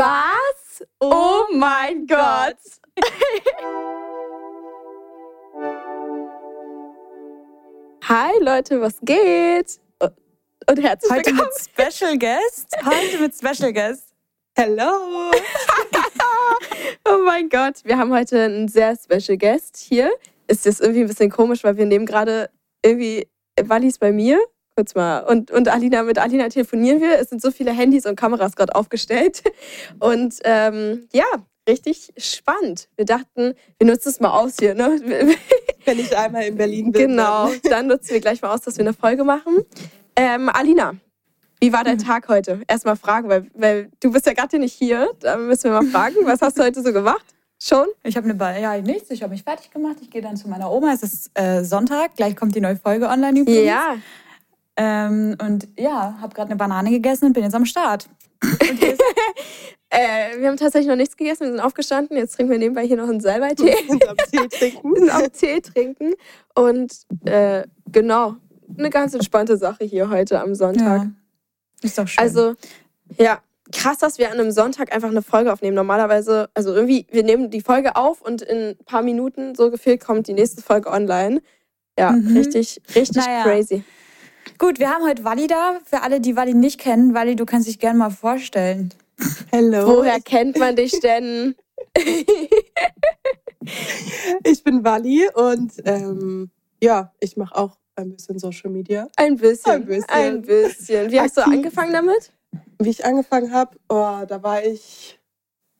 Was? Oh mein Gott. Hi Leute, was geht? Und herzlich Heute willkommen. mit Special Guest. Heute mit Special Guest. Hello. Oh mein Gott, wir haben heute einen sehr special Guest hier. Ist das irgendwie ein bisschen komisch, weil wir nehmen gerade irgendwie Wallis bei mir. Kurz mal. Und, und Alina, mit Alina telefonieren wir. Es sind so viele Handys und Kameras gerade aufgestellt. Und ähm, ja, richtig spannend. Wir dachten, wir nutzen es mal aus hier. Ne? Wenn ich einmal in Berlin bin. Genau, dann nutzen wir gleich mal aus, dass wir eine Folge machen. Ähm, Alina, wie war dein Tag heute? Erstmal fragen, weil, weil du bist ja gerade nicht hier. Da müssen wir mal fragen, was hast du heute so gemacht? Schon? Ich habe eine ba ja nichts. Ich habe mich fertig gemacht. Ich gehe dann zu meiner Oma. Es ist äh, Sonntag. Gleich kommt die neue Folge online übrigens. Ja. Ähm, und ja, habe gerade eine Banane gegessen und bin jetzt am Start. Äh, wir haben tatsächlich noch nichts gegessen, wir sind aufgestanden. Jetzt trinken wir nebenbei hier noch einen Salbei-Tee. Und am Tee trinken. Wir sind am Tee trinken. Und äh, genau, eine ganz entspannte Sache hier heute am Sonntag. Ja. Ist doch schön. Also, ja, krass, dass wir an einem Sonntag einfach eine Folge aufnehmen. Normalerweise, also irgendwie, wir nehmen die Folge auf und in ein paar Minuten so gefühlt kommt die nächste Folge online. Ja, Mhm. richtig, richtig Naja. crazy. Gut, wir haben heute Wally da. Für alle, die Wally nicht kennen, Wally, du kannst dich gerne mal vorstellen. Hello. Woher kennt man dich denn? Ich bin Wally und ähm, ja, ich mache auch ein bisschen Social Media. Ein bisschen. Ein bisschen. Ein bisschen. Wie hast du Aktiv. angefangen damit? Wie ich angefangen habe, oh, da war ich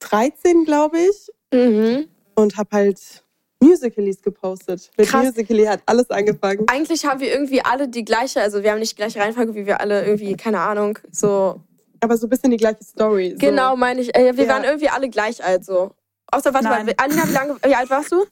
13, glaube ich, Mhm. und habe halt Musicalies gepostet. Mit Krass. Musical.ly hat alles angefangen. Eigentlich haben wir irgendwie alle die gleiche, also wir haben nicht die gleiche Reihenfolge, wie wir alle irgendwie, keine Ahnung, so. Aber so ein bisschen die gleiche Story. So. Genau, meine ich. Äh, wir Ja. waren irgendwie alle gleich alt so. Außer, warte mal, Nein. Alina, wie, lange, wie alt warst du?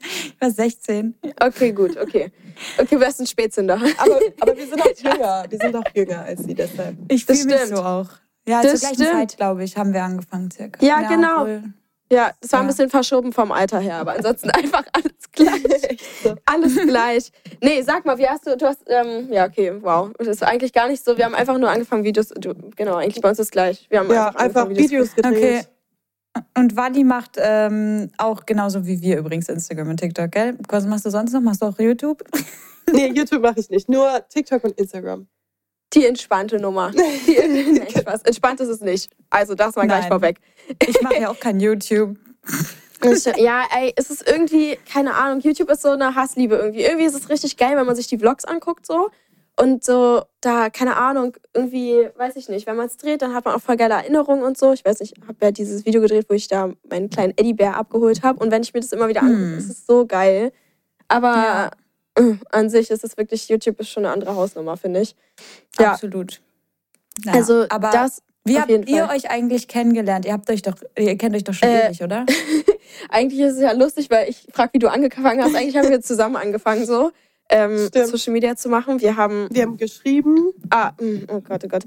Ich war 16. Okay, gut, okay. Okay, du wärst ein Spätzünder. Aber, aber wir sind auch jünger. Wir sind auch jünger als sie deshalb. Ich fühle mich so auch. Ja, Das zur gleichen stimmt. Zeit, glaube ich, haben wir angefangen circa. Ja, genau. obwohl- Ja, das war ein Ja. bisschen verschoben vom Alter her, aber ansonsten einfach alles gleich. Alles gleich. Nee, sag mal, wie hast du, du hast, ähm, ja, okay, wow. Das ist eigentlich gar nicht so, wir haben einfach nur angefangen, Videos, du, genau, eigentlich bei uns ist es gleich. Wir haben Ja, einfach, einfach angefangen, Videos gedreht. Okay. Und Wally macht ähm, auch genauso wie wir übrigens Instagram und TikTok, gell? Was machst du sonst noch? Machst du auch YouTube? Nee, YouTube mache ich nicht. Nur TikTok und Instagram. Die entspannte Nummer. Die, nee, Spaß. Entspannt ist es nicht. Also das mal gleich Nein. vorweg. Ich mache ja auch kein YouTube. Ja, ey, es ist irgendwie, keine Ahnung, YouTube ist so eine Hassliebe irgendwie. Irgendwie ist es richtig geil, wenn man sich die Vlogs anguckt so. Und so, da, keine Ahnung, irgendwie, weiß ich nicht, wenn man es dreht, dann hat man auch voll geile Erinnerungen und so. Ich weiß nicht, ich habe ja dieses Video gedreht, wo ich da meinen kleinen Eddie-Bär abgeholt habe. Und wenn ich mir das immer wieder angucke, Hm. ist es so geil. Aber Ja. an sich ist es wirklich, YouTube ist schon eine andere Hausnummer, finde ich. Ja. Absolut. Naja, Also aber das, wie auf habt jeden ihr Fall. euch eigentlich kennengelernt? Ihr habt euch doch, ihr kennt euch doch schon Äh, ewig, oder? eigentlich ist es ja lustig, weil ich frage, wie du angefangen hast. Eigentlich haben wir zusammen angefangen, so ähm. Social Media zu machen. Wir haben, Wir haben geschrieben. ah, mm, oh Gott, oh Gott.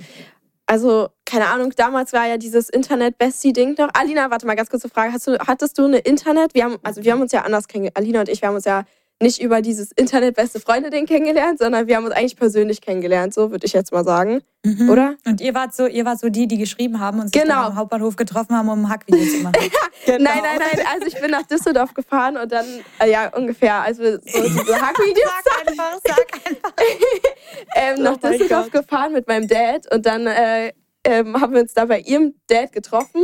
Also, keine Ahnung, damals war ja dieses Internet-Bestie-Ding noch. Alina, warte mal, ganz kurze Frage. Hast du, hattest du eine Internet? Wir haben, also wir haben uns ja anders kennengelernt. Alina und ich, wir haben uns ja nicht über dieses Internet-Beste-Freunde-Ding kennengelernt, sondern wir haben uns eigentlich persönlich kennengelernt, so würde ich jetzt mal sagen. Mhm. Oder? Und ihr wart so, ihr wart so die, die geschrieben haben und sich Genau. dann am Hauptbahnhof getroffen haben, um ein Hackvideo zu machen. Genau. Nein, nein, nein. Also ich bin nach Düsseldorf gefahren und dann, äh, ja, ungefähr, als wir so diese Hackvideos Sag einfach, sag einfach. ähm, nach Oh mein Düsseldorf Gott. gefahren mit meinem Dad und dann äh, ähm, haben wir uns da bei ihrem Dad getroffen.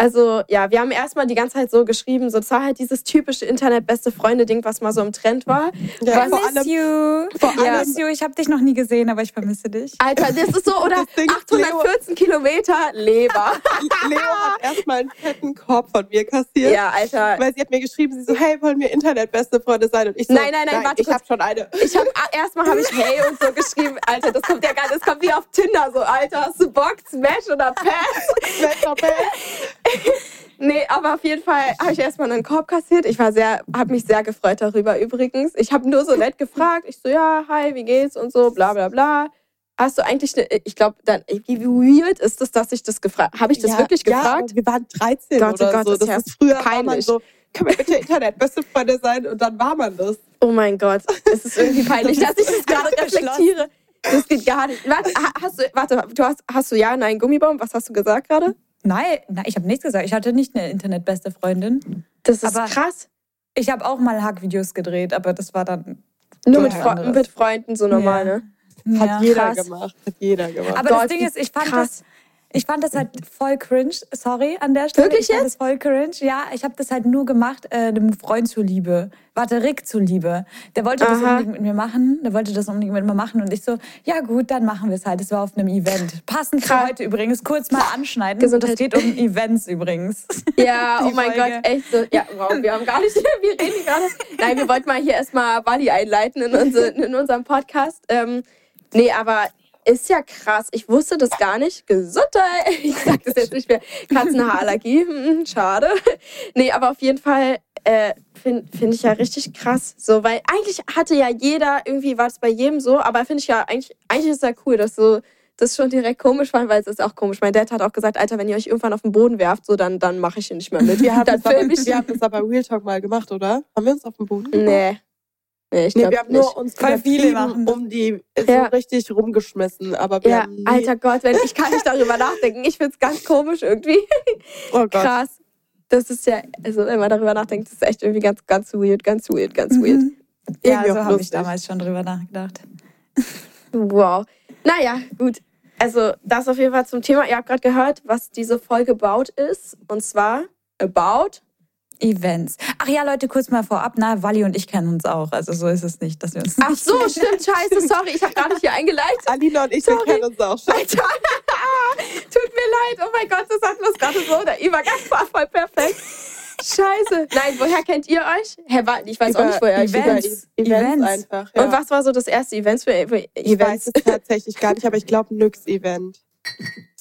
Also ja, wir haben erstmal die ganze Zeit so geschrieben, so das war halt dieses typische Internet-beste Freunde-Ding, was mal so im Trend war. Ja, vor Miss allem, you. vor Ja. allem you. Ich habe dich noch nie gesehen, aber ich vermisse dich. Alter, das ist so, oder Das Ding ist, 814 Kilometer Leber. Leo hat erstmal einen fetten Korb von mir kassiert. ja, Alter. Weil sie hat mir geschrieben, sie so, hey, wollen wir Internetbeste Freunde sein? Und ich so, Nein, nein, nein, warte ich habe schon eine. Ich habe erstmal habe ich Hey und so geschrieben, Alter, das kommt ja gar das kommt wie auf Tinder so, Alter, hast du Bock, Smash oder Pass? Smash or Pass? Nee, aber auf jeden Fall habe ich erstmal einen Korb kassiert. Ich war sehr, habe mich sehr gefreut darüber übrigens. Ich habe nur so nett gefragt. Ich so, ja, hi, wie geht's und so, bla bla bla. Hast du eigentlich eine, ich glaube, dann, wie weird ist es, dass ich das gefragt Habe ich das Ja, wirklich Ja, gefragt? aber wir waren 13 Gott, oh oder Gott, so. das ist Das ja ist früher peinlich. so, können wir bitte Internetbeste Freunde sein? Und dann war man das. Oh mein Gott, es ist irgendwie peinlich, dass ich das gerade reflektiere. Das geht gar nicht. Warte, ha- hast du, warte, du hast, hast du ja, nein, Gummibaum? Was hast du gesagt gerade? Nein, nein ich habe nichts gesagt. Ich hatte nicht eine Internetbeste Freundin. Das ist Aber- krass. Ich habe auch mal Hackvideos gedreht, aber das war dann. Nur mit, Fre anderes. mit Freunden so normal, Ja. ne? Hat Ja. jeder krass. gemacht. Hat jeder gemacht. Aber Gott, das Ding ist, ich fand krass. das. Ich fand das halt voll cringe. Sorry an der Stelle. Wirklich ich fand jetzt? das voll cringe. Ja, ich habe das halt nur gemacht, äh, einem Freund zuliebe. Warte, Rick zuliebe. Der wollte das Aha. unbedingt mit mir machen. Der wollte das unbedingt mit mir machen. Und ich so, ja gut, dann machen wir es halt. Das war auf einem Event. Passend für Krass. heute übrigens. Kurz mal anschneiden. Gesundheit. Es geht um Events übrigens. Ja, oh mein Folge. Gott, echt so. Ja, wow, wir haben gar nicht, wir reden gerade. Nein, wir wollten mal hier erstmal Wally einleiten in, unser, in unserem Podcast. Ähm, nee, aber ist ja krass. Ich wusste das gar nicht. Gesundheit. Ich sag das jetzt nicht mehr. Katzenhaarallergie. Hm, schade. Nee, aber auf jeden Fall äh, finde find ich ja richtig krass. So, weil eigentlich hatte ja jeder, irgendwie war es bei jedem so, aber finde ich ja eigentlich, eigentlich ist ja cool, dass so das schon direkt komisch fand, weil es ist auch komisch. Mein Dad hat auch gesagt, Alter, wenn ihr euch irgendwann auf den Boden werft, so dann, dann mache ich hier nicht mehr mit. wir haben, das aber, wir haben das aber Real Talk mal gemacht, oder? Haben wir uns auf dem Boden? Nee. Nee, ich Nee, glaub wir haben nicht. nur uns Voll viele übertrieben machen um die so Ja. richtig rumgeschmissen. Aber wir ja, haben nie, alter Gott, wenn, ich kann nicht darüber nachdenken. Ich find's ganz komisch irgendwie. oh Gott. Krass. Das ist ja, also wenn man darüber nachdenkt, das ist echt irgendwie ganz, ganz weird, ganz weird, ganz weird. Mhm. Ja, Irgendwie so habe ich damals schon drüber nachgedacht. Wow. Naja, gut. Also, das auf jeden Fall zum Thema. Ihr habt gerade gehört, was diese Folge about ist. Und zwar about. Events. Ach ja, Leute, kurz mal vorab. Na, Wally und ich kennen uns auch. Also so ist es nicht, dass wir uns Ach so, stimmt, scheiße, sorry, ich habe gar nicht hier eingeleitet. Alina und ich, Sorry. kennen uns auch schon. Alter, tut mir leid. Oh mein Gott, das hatten wir gerade so. Der Übergang war voll perfekt. Scheiße. Nein, woher kennt ihr euch? Hä, wa- ich weiß auch nicht, woher ich Events. euch. Events, Events. einfach. Ja. Und was war so das erste Event für, für Ich Events? weiß es tatsächlich gar nicht, aber ich glaube Nyx-Event.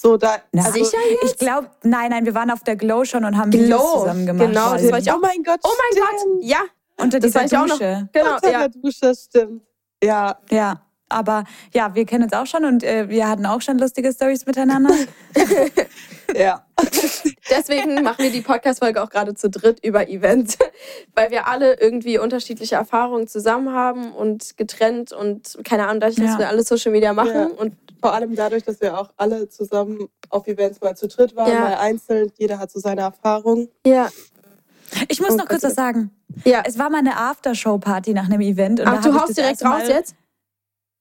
So, da. Na, also, sicher Ich glaube, nein, nein, wir waren auf der Glow schon und haben Videos Glow, zusammen gemacht. genau, das war ich Oh mein Gott. Oh mein Gott, ja, Unter das dieser auch. Dusche. genau, Unter ja. der Dusche, stimmt. Ja, Ja, aber ja, wir kennen uns auch schon und äh, wir hatten auch schon lustige Stories miteinander. ja. Deswegen machen wir die Podcast-Folge auch gerade zu dritt über Events, weil wir alle irgendwie unterschiedliche Erfahrungen zusammen haben und getrennt und keine Ahnung, dadurch, dass Ja. wir alle Social Media machen Ja. und Vor allem dadurch, dass wir auch alle zusammen auf Events mal zu dritt waren, Ja. mal einzeln. Jeder hat so seine Erfahrung. ja, Ich muss Oh noch kurz Gott. was sagen. ja. Es war mal eine Aftershow-Party nach einem Event. Und Ach, da du haust direkt raus Mal, jetzt?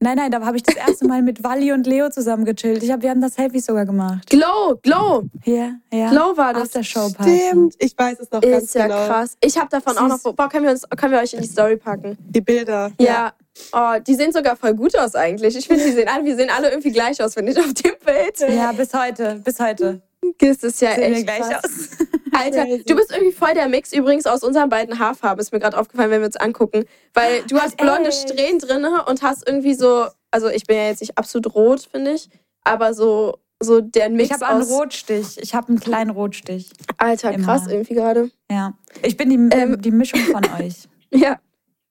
Nein, nein, da habe ich das erste Mal mit Wally und Leo zusammen gechillt. Ich hab, wir haben das Selfie sogar gemacht. Glow, Glow, Hier, ja. Glow war das. Aftershow-Party. Stimmt, ich weiß es noch ganz Ist ja genau. krass. Ich habe davon auch noch. Süß. Boah, können wir, uns, können wir euch in die Story packen? Die Bilder. Ja. Oh, die sehen sogar voll gut aus eigentlich. Ich finde, die sehen alle, wir sehen alle irgendwie gleich aus, finde ich, auf dem Bild. Ja, bis heute, bis heute. Das ist ja Sehen echt gleich krass. aus. Alter, du bist irgendwie voll der Mix übrigens aus unseren beiden Haarfarben. Ist mir gerade aufgefallen, wenn wir uns angucken. Weil du hast blonde? Strähnen drin und hast irgendwie so, also ich bin ja jetzt nicht absolut rot, finde ich, aber so, so der Mix Ich habe einen. Rotstich. Ich habe einen kleinen Rotstich. Alter, Immer. krass irgendwie gerade. Ja. Ich bin die, Ähm. die Mischung von euch. Ja.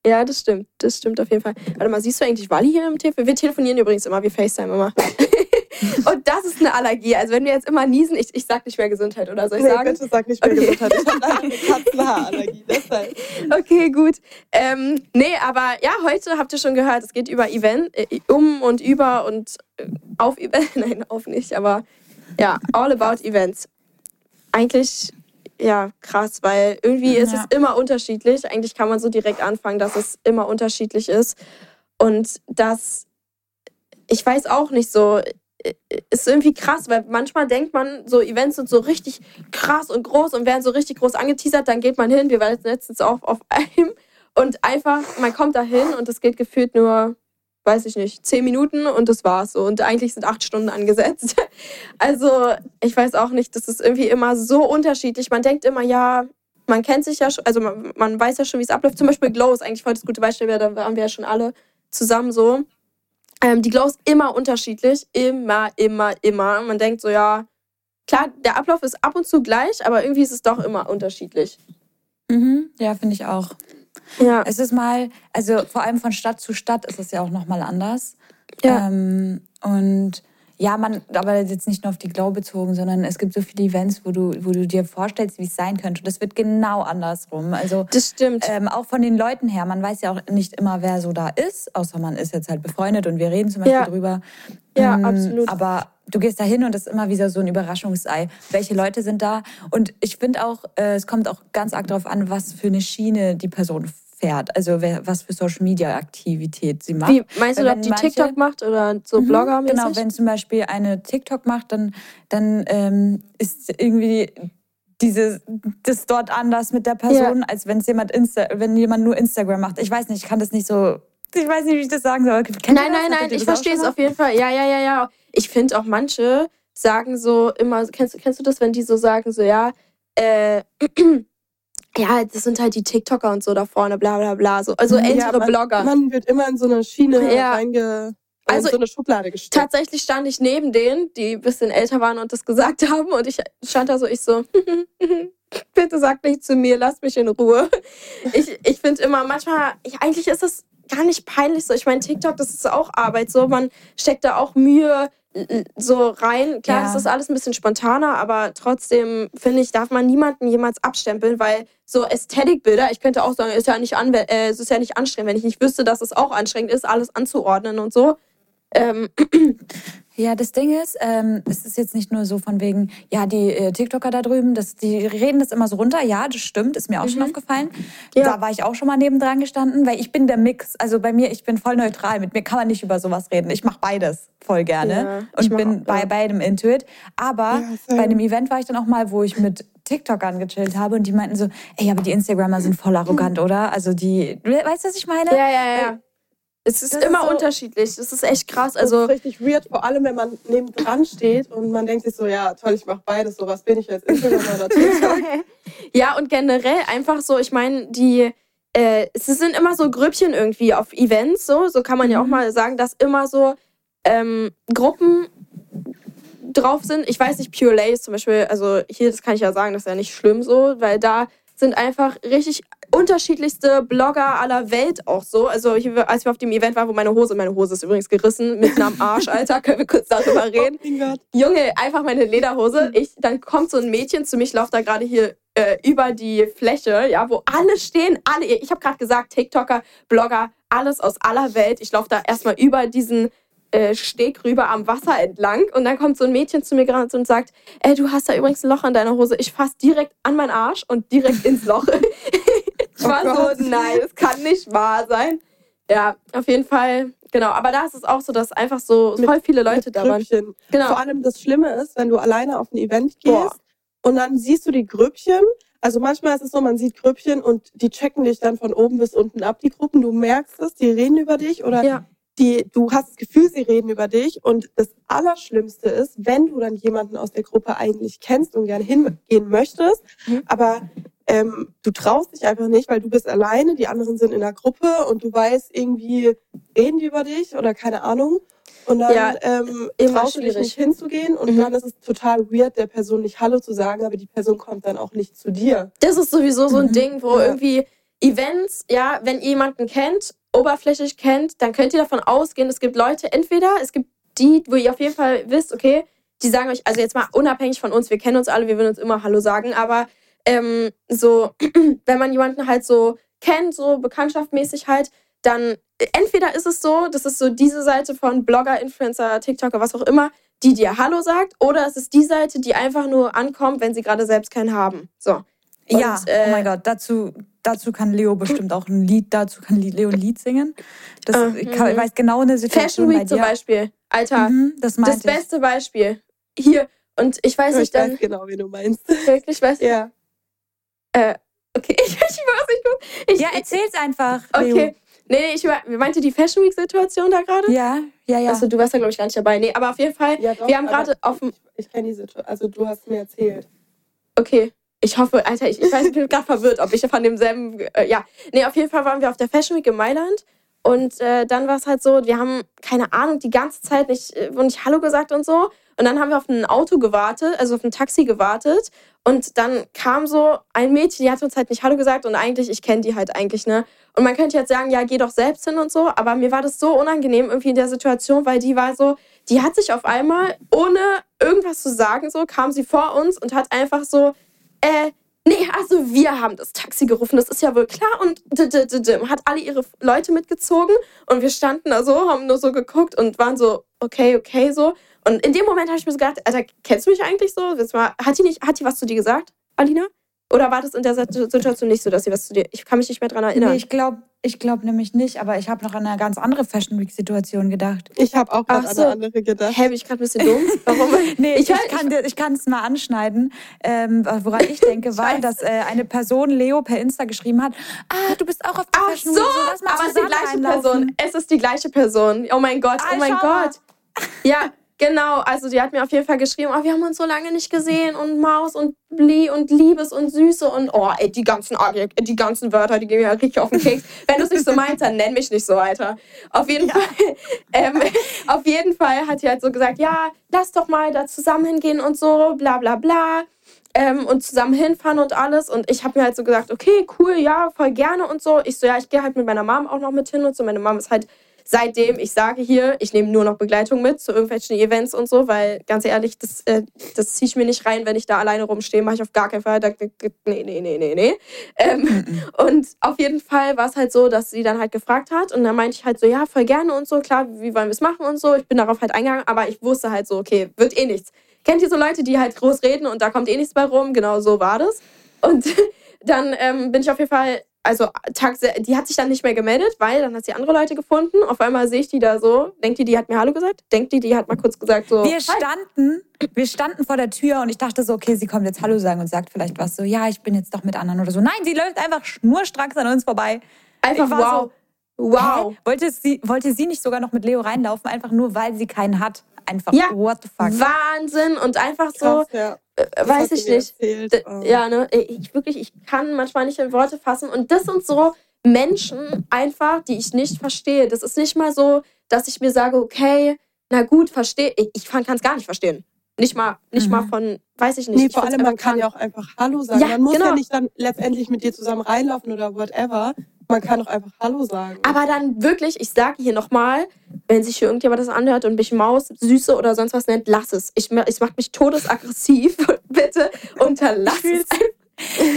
Ja, das stimmt. Das stimmt auf jeden Fall. Warte mal, siehst du eigentlich Wally hier im Telefon? Wir telefonieren übrigens immer, wir FaceTime immer. Und das ist eine Allergie. Also wenn wir jetzt immer niesen, ich, ich sag nicht mehr Gesundheit, oder soll ich Nee, sagen? bitte sag nicht mehr Okay. Gesundheit. Ich habe eine Katzenhaarallergie. Deshalb. Okay, gut. Ähm, nee, aber ja, heute habt ihr schon gehört, es geht über Event, äh, um und über und äh, auf Event. Nein, auf nicht, aber ja, all about Events. Eigentlich, ja, krass, weil irgendwie ist Ja. es immer unterschiedlich. Eigentlich kann man so direkt anfangen, dass es immer unterschiedlich ist. Und das, ich weiß auch nicht so, ist irgendwie krass, weil manchmal denkt man, so Events sind so richtig krass und groß und werden so richtig groß angeteasert, dann geht man hin, wir waren letztens auch auf einem und einfach, man kommt da hin und es geht gefühlt nur, weiß ich nicht, zehn Minuten und das war's so. Und eigentlich sind acht Stunden angesetzt. Also ich weiß auch nicht, das ist irgendwie immer so unterschiedlich. Man denkt immer, ja, man kennt sich ja schon, also man, man weiß ja schon, wie es abläuft. Zum Beispiel Glow ist eigentlich voll das gute Beispiel, da waren wir ja schon alle zusammen so. Ähm, die Glow ist immer unterschiedlich. Immer, immer, immer. Man denkt so, ja, klar, der Ablauf ist ab und zu gleich, aber irgendwie ist es doch immer unterschiedlich. Mhm. Ja, finde ich auch. Ja. Es ist mal, also vor allem von Stadt zu Stadt ist es ja auch nochmal anders. Ja. Ähm, und ja, man, aber jetzt nicht nur auf die Glow bezogen, sondern es gibt so viele Events, wo du, wo du dir vorstellst, wie es sein könnte. Und das wird genau andersrum. Also Das stimmt. ähm, auch von den Leuten her, man weiß ja auch nicht immer, wer so da ist, außer man ist jetzt halt befreundet und wir reden zum Beispiel Ja. drüber. Ja, Ähm, absolut. Aber du gehst da hin und es ist immer wieder so ein Überraschungsei. Welche Leute sind da? Und ich finde auch, äh, es kommt auch ganz arg darauf an, was für eine Schiene die Person fährt. Also wer, was für Social Media Aktivität sie macht. Wie, meinst du, ob die manche- TikTok macht oder so Mhm, blogger -mäßig? Genau, wenn zum Beispiel eine TikTok macht, dann, dann ähm, ist irgendwie dieses, das dort anders mit der Person, als wenn es jemand Insta, wenn jemand nur Instagram macht. Ich weiß nicht, ich kann das nicht so. Ich weiß nicht, wie ich das sagen soll. Kennt Nein, nein, nein, ich verstehe es auf jeden Fall. Ja, ja, ja, ja. Ich finde auch manche sagen so immer, kennst, du- kennst du das, wenn die so sagen, so ja, äh, ja, das sind halt die TikToker und so da vorne, bla bla bla. So. Also Mhm. Ja, ältere man, Blogger. Man wird immer in so eine Schiene Ja. reinge, Also in so eine Schublade gesteckt. Tatsächlich stand ich neben denen, die ein bisschen älter waren und das gesagt haben. Und ich stand da so, ich so, bitte sag nicht zu mir, lass mich in Ruhe. Ich, ich finde immer, manchmal, ich, eigentlich ist das gar nicht peinlich so. Ich meine, TikTok, das ist auch Arbeit so. Man steckt da auch Mühe so rein. Klar, Ja. das ist alles ein bisschen spontaner, aber trotzdem, finde ich, darf man niemanden jemals abstempeln, weil so Ästhetikbilder, ich könnte auch sagen, ist ja nicht, anwe äh, es ist ja nicht anstrengend, wenn ich nicht wüsste, dass es auch anstrengend ist, alles anzuordnen und so. Ähm, Ja, das Ding ist, ähm, es ist jetzt nicht nur so von wegen, ja, die äh, TikToker da drüben, das, die reden das immer so runter. Ja, das stimmt, ist mir auch schon aufgefallen. Mhm. Ja. Da war ich auch schon mal nebendran gestanden, weil ich bin der Mix. Also bei mir, ich bin voll neutral. Mit mir kann man nicht über sowas reden. Ich mache beides voll gerne Ja, ich und bin auch, bei ja. beidem Intuit. Aber bei einem Event war ich dann auch mal, wo ich mit TikTokern gechillt habe und die meinten so, ey, aber die Instagrammer sind voll arrogant, oder? Also die, weißt du, was ich meine? Ja, ja, ja. Es ist Das ist immer so- unterschiedlich. Das ist echt krass. Also Also, das ist richtig weird, vor allem wenn man nebendran steht und man denkt sich so, ja toll, ich mache beides, so was bin ich jetzt, Instagram oder TikTok. ja, und generell einfach so, ich meine, die, äh, es sind immer so Grüppchen irgendwie auf Events, so, so kann man ja auch mal sagen, dass immer so ähm, Gruppen drauf sind. Ich weiß nicht, Pure Lace zum Beispiel, also hier, das kann ich ja sagen, das ist ja nicht schlimm so, weil da sind einfach richtig unterschiedlichste Blogger aller Welt auch so. Also hier, als wir auf dem Event waren, wo meine Hose, meine Hose ist übrigens gerissen, mitten am Arsch, Alter, können wir kurz darüber reden. Oh mein Gott. Junge, einfach meine Lederhose. Ich, dann kommt so ein Mädchen zu mir, ich laufe da gerade hier äh, über die Fläche, ja, wo alle stehen, alle, ich habe gerade gesagt, TikToker, Blogger, alles aus aller Welt. Ich laufe da erstmal über diesen äh, Steg rüber am Wasser entlang und dann kommt so ein Mädchen zu mir gerade und sagt, ey, du hast da übrigens ein Loch an deiner Hose. Ich fass direkt an meinen Arsch und direkt ins Loch. ich war Oh so, nein, das kann nicht wahr sein. Ja, auf jeden Fall, genau. Aber da ist es auch so, dass einfach so Mit- voll viele Leute da waren. Genau. Vor allem das Schlimme ist, wenn du alleine auf ein Event gehst Boah. und dann siehst du die Grüppchen. Also manchmal ist es so, man sieht Grüppchen und die checken dich dann von oben bis unten ab, die Gruppen. Du merkst es, die reden über dich oder Ja. Die, du hast das Gefühl, sie reden über dich. Und das Allerschlimmste ist, wenn du dann jemanden aus der Gruppe eigentlich kennst und gerne hingehen möchtest, Mhm. aber ähm, du traust dich einfach nicht, weil du bist alleine, die anderen sind in der Gruppe und du weißt irgendwie, reden die über dich oder keine Ahnung. Und dann Ja, ähm, traust du dich nicht hinzugehen und Mhm. dann ist es total weird, der Person nicht Hallo zu sagen, aber die Person kommt dann auch nicht zu dir. Das ist sowieso so ein Mhm. Ding, wo Ja. irgendwie Events, ja, wenn ihr jemanden kennt, oberflächlich kennt, dann könnt ihr davon ausgehen, es gibt Leute, entweder es gibt die, wo ihr auf jeden Fall wisst, okay, die sagen euch, also jetzt mal unabhängig von uns, wir kennen uns alle, wir würden uns immer Hallo sagen, aber ähm, so, wenn man jemanden halt so kennt, so bekanntschaftmäßig halt, dann entweder ist es so, das ist so diese Seite von Blogger, Influencer, TikToker, was auch immer, die dir Hallo sagt, oder es ist die Seite, die einfach nur ankommt, wenn sie gerade selbst keinen haben. So. Und, ja, äh, oh mein Gott, dazu, dazu kann Leo bestimmt auch ein Lied, dazu kann Leo ein Lied singen. Das, Ah, ich, kann, ich weiß genau eine Fashion Situation bei Week zum dir. Beispiel. Alter, Mhm, das das beste Beispiel. Hier. Und ich weiß Ich nicht dann weiß genau, wie du meinst. wirklich, was. Ja. Okay, ich, ich weiß nicht. Ich, Ja, erzähl's einfach. Leo. Okay. Nee, ich meinte die Fashion Week-Situation da gerade? Ja, ja, ja. Achso, du warst da, glaube ich, gar nicht dabei. Nee, aber auf jeden Fall, Ja, doch, wir haben gerade auf dem. Ich, ich kenne die Situation. Also du hast mir erzählt. Okay. Ich hoffe, Alter, ich, ich weiß, ich bin gerade verwirrt, ob ich von demselben. Äh, ja. Nee, auf jeden Fall waren wir auf der Fashion Week in Mailand. Und äh, dann war es halt so, wir haben, keine Ahnung, die ganze Zeit nicht, äh, nicht Hallo gesagt und so. Und dann haben wir auf ein Auto gewartet, also auf ein Taxi gewartet. Und dann kam so ein Mädchen, die hat uns halt nicht Hallo gesagt. Und eigentlich, ich kenne die halt eigentlich, ne? Und man könnte jetzt sagen, ja, geh doch selbst hin und so. Aber mir war das so unangenehm irgendwie in der Situation, weil die war so, die hat sich auf einmal, ohne irgendwas zu sagen, so, kam sie vor uns und hat einfach so, äh, nee, also wir haben das Taxi gerufen, das ist ja wohl klar. Und hat alle ihre Leute mitgezogen und wir standen da so, haben nur so geguckt und waren so, okay, okay, so. Und in dem Moment habe ich mir so gedacht, Alter, kennst du mich eigentlich so? Hat die nicht, hat die was zu dir gesagt, Alina? Oder war das in der Sit- Situation nicht so, dass sie was zu dir, ich kann mich nicht mehr dran erinnern. Nee, ich glaube ich glaub nämlich nicht, aber ich habe noch an eine ganz andere Fashion Week-Situation gedacht. Ich habe auch gerade Ach an so. eine andere gedacht. Hä, bin ich gerade ein bisschen dumm? Warum? Nee, ich, ich, ich, kann, dir- ich kann es mal anschneiden. Ähm, woran ich denke, war, dass äh, eine Person Leo per Insta geschrieben hat, ah, du bist auch auf der Ach Fashion so, Week, so aber es ist die gleiche einlaufen. Person. Es ist die gleiche Person. Oh mein Gott, Ah, oh mein. Gott. Ja, genau. Also die hat mir auf jeden Fall geschrieben, oh, wir haben uns so lange nicht gesehen und Maus und Bli und Liebes und Süße und oh, ey, die ganzen Adjek- die ganzen Wörter, die gehen mir richtig auf den Keks. Wenn du es nicht so meinst, dann nenn mich nicht so, Alter. Auf jeden Fall, ähm, auf jeden Fall hat die halt so gesagt, ja, lass doch mal da zusammen hingehen und so, bla bla bla. Ähm, und zusammen hinfahren und alles. Und ich habe mir halt so gesagt, okay, cool, ja, voll gerne und so. Ich so, ja, ich gehe halt mit meiner Mom auch noch mit hin und so. Meine Mom ist halt seitdem, ich sage hier, ich nehme nur noch Begleitung mit zu irgendwelchen Events und so, weil ganz ehrlich, das, äh, das ziehe ich mir nicht rein, wenn ich da alleine rumstehe, mache ich auf gar keinen Fall. Da, nee, nee, nee, nee, nee. Ähm, und auf jeden Fall war es halt so, dass sie dann halt gefragt hat und dann meinte ich halt so, ja, voll gerne und so, klar, wie wollen wir es machen und so. Ich bin darauf halt eingegangen, aber ich wusste halt so, okay, wird eh nichts. Kennt ihr so Leute, die halt groß reden und da kommt eh nichts bei rum? Genau so war das. Und dann ähm, bin ich auf jeden Fall, also Tag, die hat sich dann nicht mehr gemeldet, weil dann hat sie andere Leute gefunden. Auf einmal sehe ich die da so. Denkt die, die hat mir Hallo gesagt? Denkt die, die hat mal kurz gesagt so. Wir Hi. standen, wir standen vor der Tür und ich dachte so, okay, sie kommt jetzt Hallo sagen und sagt vielleicht was so, ja, ich bin jetzt doch mit anderen oder so. Nein, sie läuft einfach schnurstracks an uns vorbei. Einfach wow. wow. Hä? Wollte sie, wollte sie nicht sogar noch mit Leo reinlaufen, einfach nur, weil sie keinen hat? Einfach, Ja. what the fuck? Wahnsinn und einfach so, Krass, ja. äh, weiß ich nicht. Oh. Ja, ne? Ich wirklich, ich kann manchmal nicht in Worte fassen. Und das sind so Menschen einfach, die ich nicht verstehe. Das ist nicht mal so, dass ich mir sage, okay, na gut, verstehe. Ich, ich kann es gar nicht verstehen. Nicht mal, nicht Mhm. mal von, weiß ich nicht. Nee, ich vor allem, man kann ja auch einfach Hallo sagen. Ja, man muss genau. ja nicht dann letztendlich mit dir zusammen reinlaufen oder whatever. Man kann auch einfach Hallo sagen. Aber dann wirklich, ich sage hier nochmal, wenn sich hier irgendjemand das anhört und mich Maus, Süße oder sonst was nennt, lass es. Ich, es macht mich todesaggressiv. Bitte unterlass es.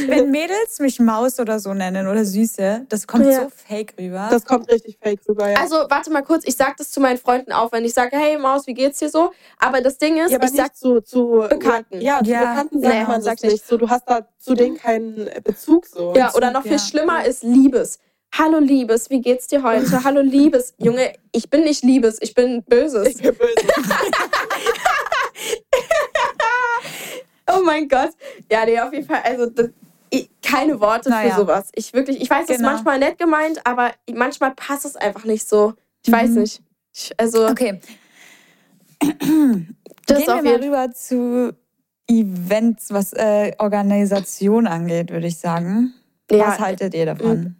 Wenn Mädels mich Maus oder so nennen oder Süße, das kommt Ja. so fake rüber. das kommt richtig fake rüber, ja. Also, warte mal kurz, ich sage das zu meinen Freunden auch, wenn ich sage, hey Maus, wie geht's dir so? Aber das Ding ist, ja, aber ich sag, zu, zu Bekannten. Ja, zu Ja. Bekannten sagt Nee, man sag das nicht. So, du hast da zu denen keinen Bezug so. ja, oder noch viel ja. schlimmer ist Liebes. Hallo Liebes, wie geht's dir heute? Hallo Liebes. Junge, ich bin nicht Liebes, ich bin Böses. Ich bin böse. Oh mein Gott. Ja, nee, auf jeden Fall, also das, ich, keine Worte Naja. für sowas. Ich wirklich, ich weiß, es ist Genau. manchmal nett gemeint, aber manchmal passt es einfach nicht so. Ich weiß Mhm. nicht. Ich, also, okay, das gehen wir mal rüber zu Events, was äh, Organisation angeht, würde ich sagen. Ja. Was haltet ihr davon?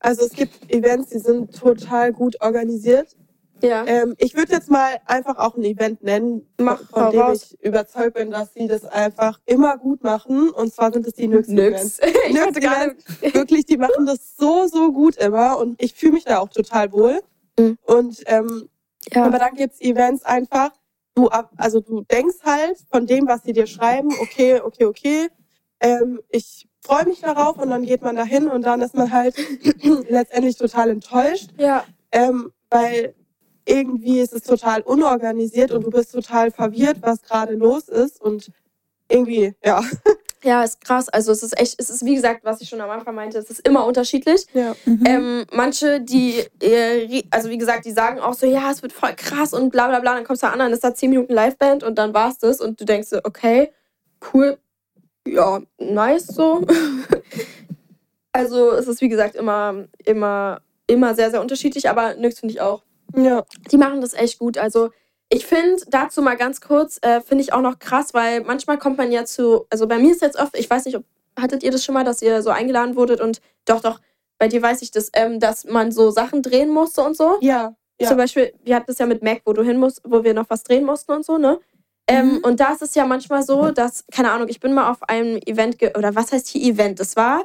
Also es gibt Events, die sind total gut organisiert. Ja. Ähm, ich würde jetzt mal einfach auch ein Event nennen, Mach, von hau dem ich überzeugt bin, dass sie das einfach immer gut machen. Und zwar sind es die. Nix. Hatte gerade. Nyx-Events, wirklich, die machen das so, so gut immer. Und ich fühle mich da auch total wohl. Mhm. Und ähm, aber dann gibt's Events einfach, du also du denkst halt von dem, was sie dir schreiben, okay, okay, okay, ähm, ich freue mich darauf und dann geht man dahin und dann ist man halt letztendlich total enttäuscht, Ja. ähm, weil irgendwie ist es total unorganisiert und du bist total verwirrt, was gerade los ist und irgendwie, ja. Ja, ist krass. Also es ist echt, es ist wie gesagt, was ich schon am Anfang meinte, es ist immer unterschiedlich. Ja. Mhm. Ähm, manche, die, äh, also wie gesagt, die sagen auch so, ja, es wird voll krass und bla bla bla. Dann kommst du an, dann ist da 10 Minuten Liveband und dann war's das und du denkst so, okay, cool, ja, nice so. also es ist wie gesagt immer, immer, immer sehr, sehr unterschiedlich, aber nix finde ich auch. Ja. Die machen das echt gut. Also ich finde dazu mal ganz kurz, äh, finde ich auch noch krass, weil manchmal kommt man ja zu, also bei mir ist jetzt oft, ich weiß nicht, ob, hattet ihr das schon mal, dass ihr so eingeladen wurdet und doch, doch, bei dir weiß ich das, ähm, dass man so Sachen drehen musste und so. Ja. Ja. Zum Beispiel, wir hatten das ja mit Mac, wo du hin musst, wo wir noch was drehen mussten und so, ne? Ähm, Mhm. und da ist es ja manchmal so, dass, keine Ahnung, ich bin mal auf einem Event, ge oder was heißt hier Event? Das war,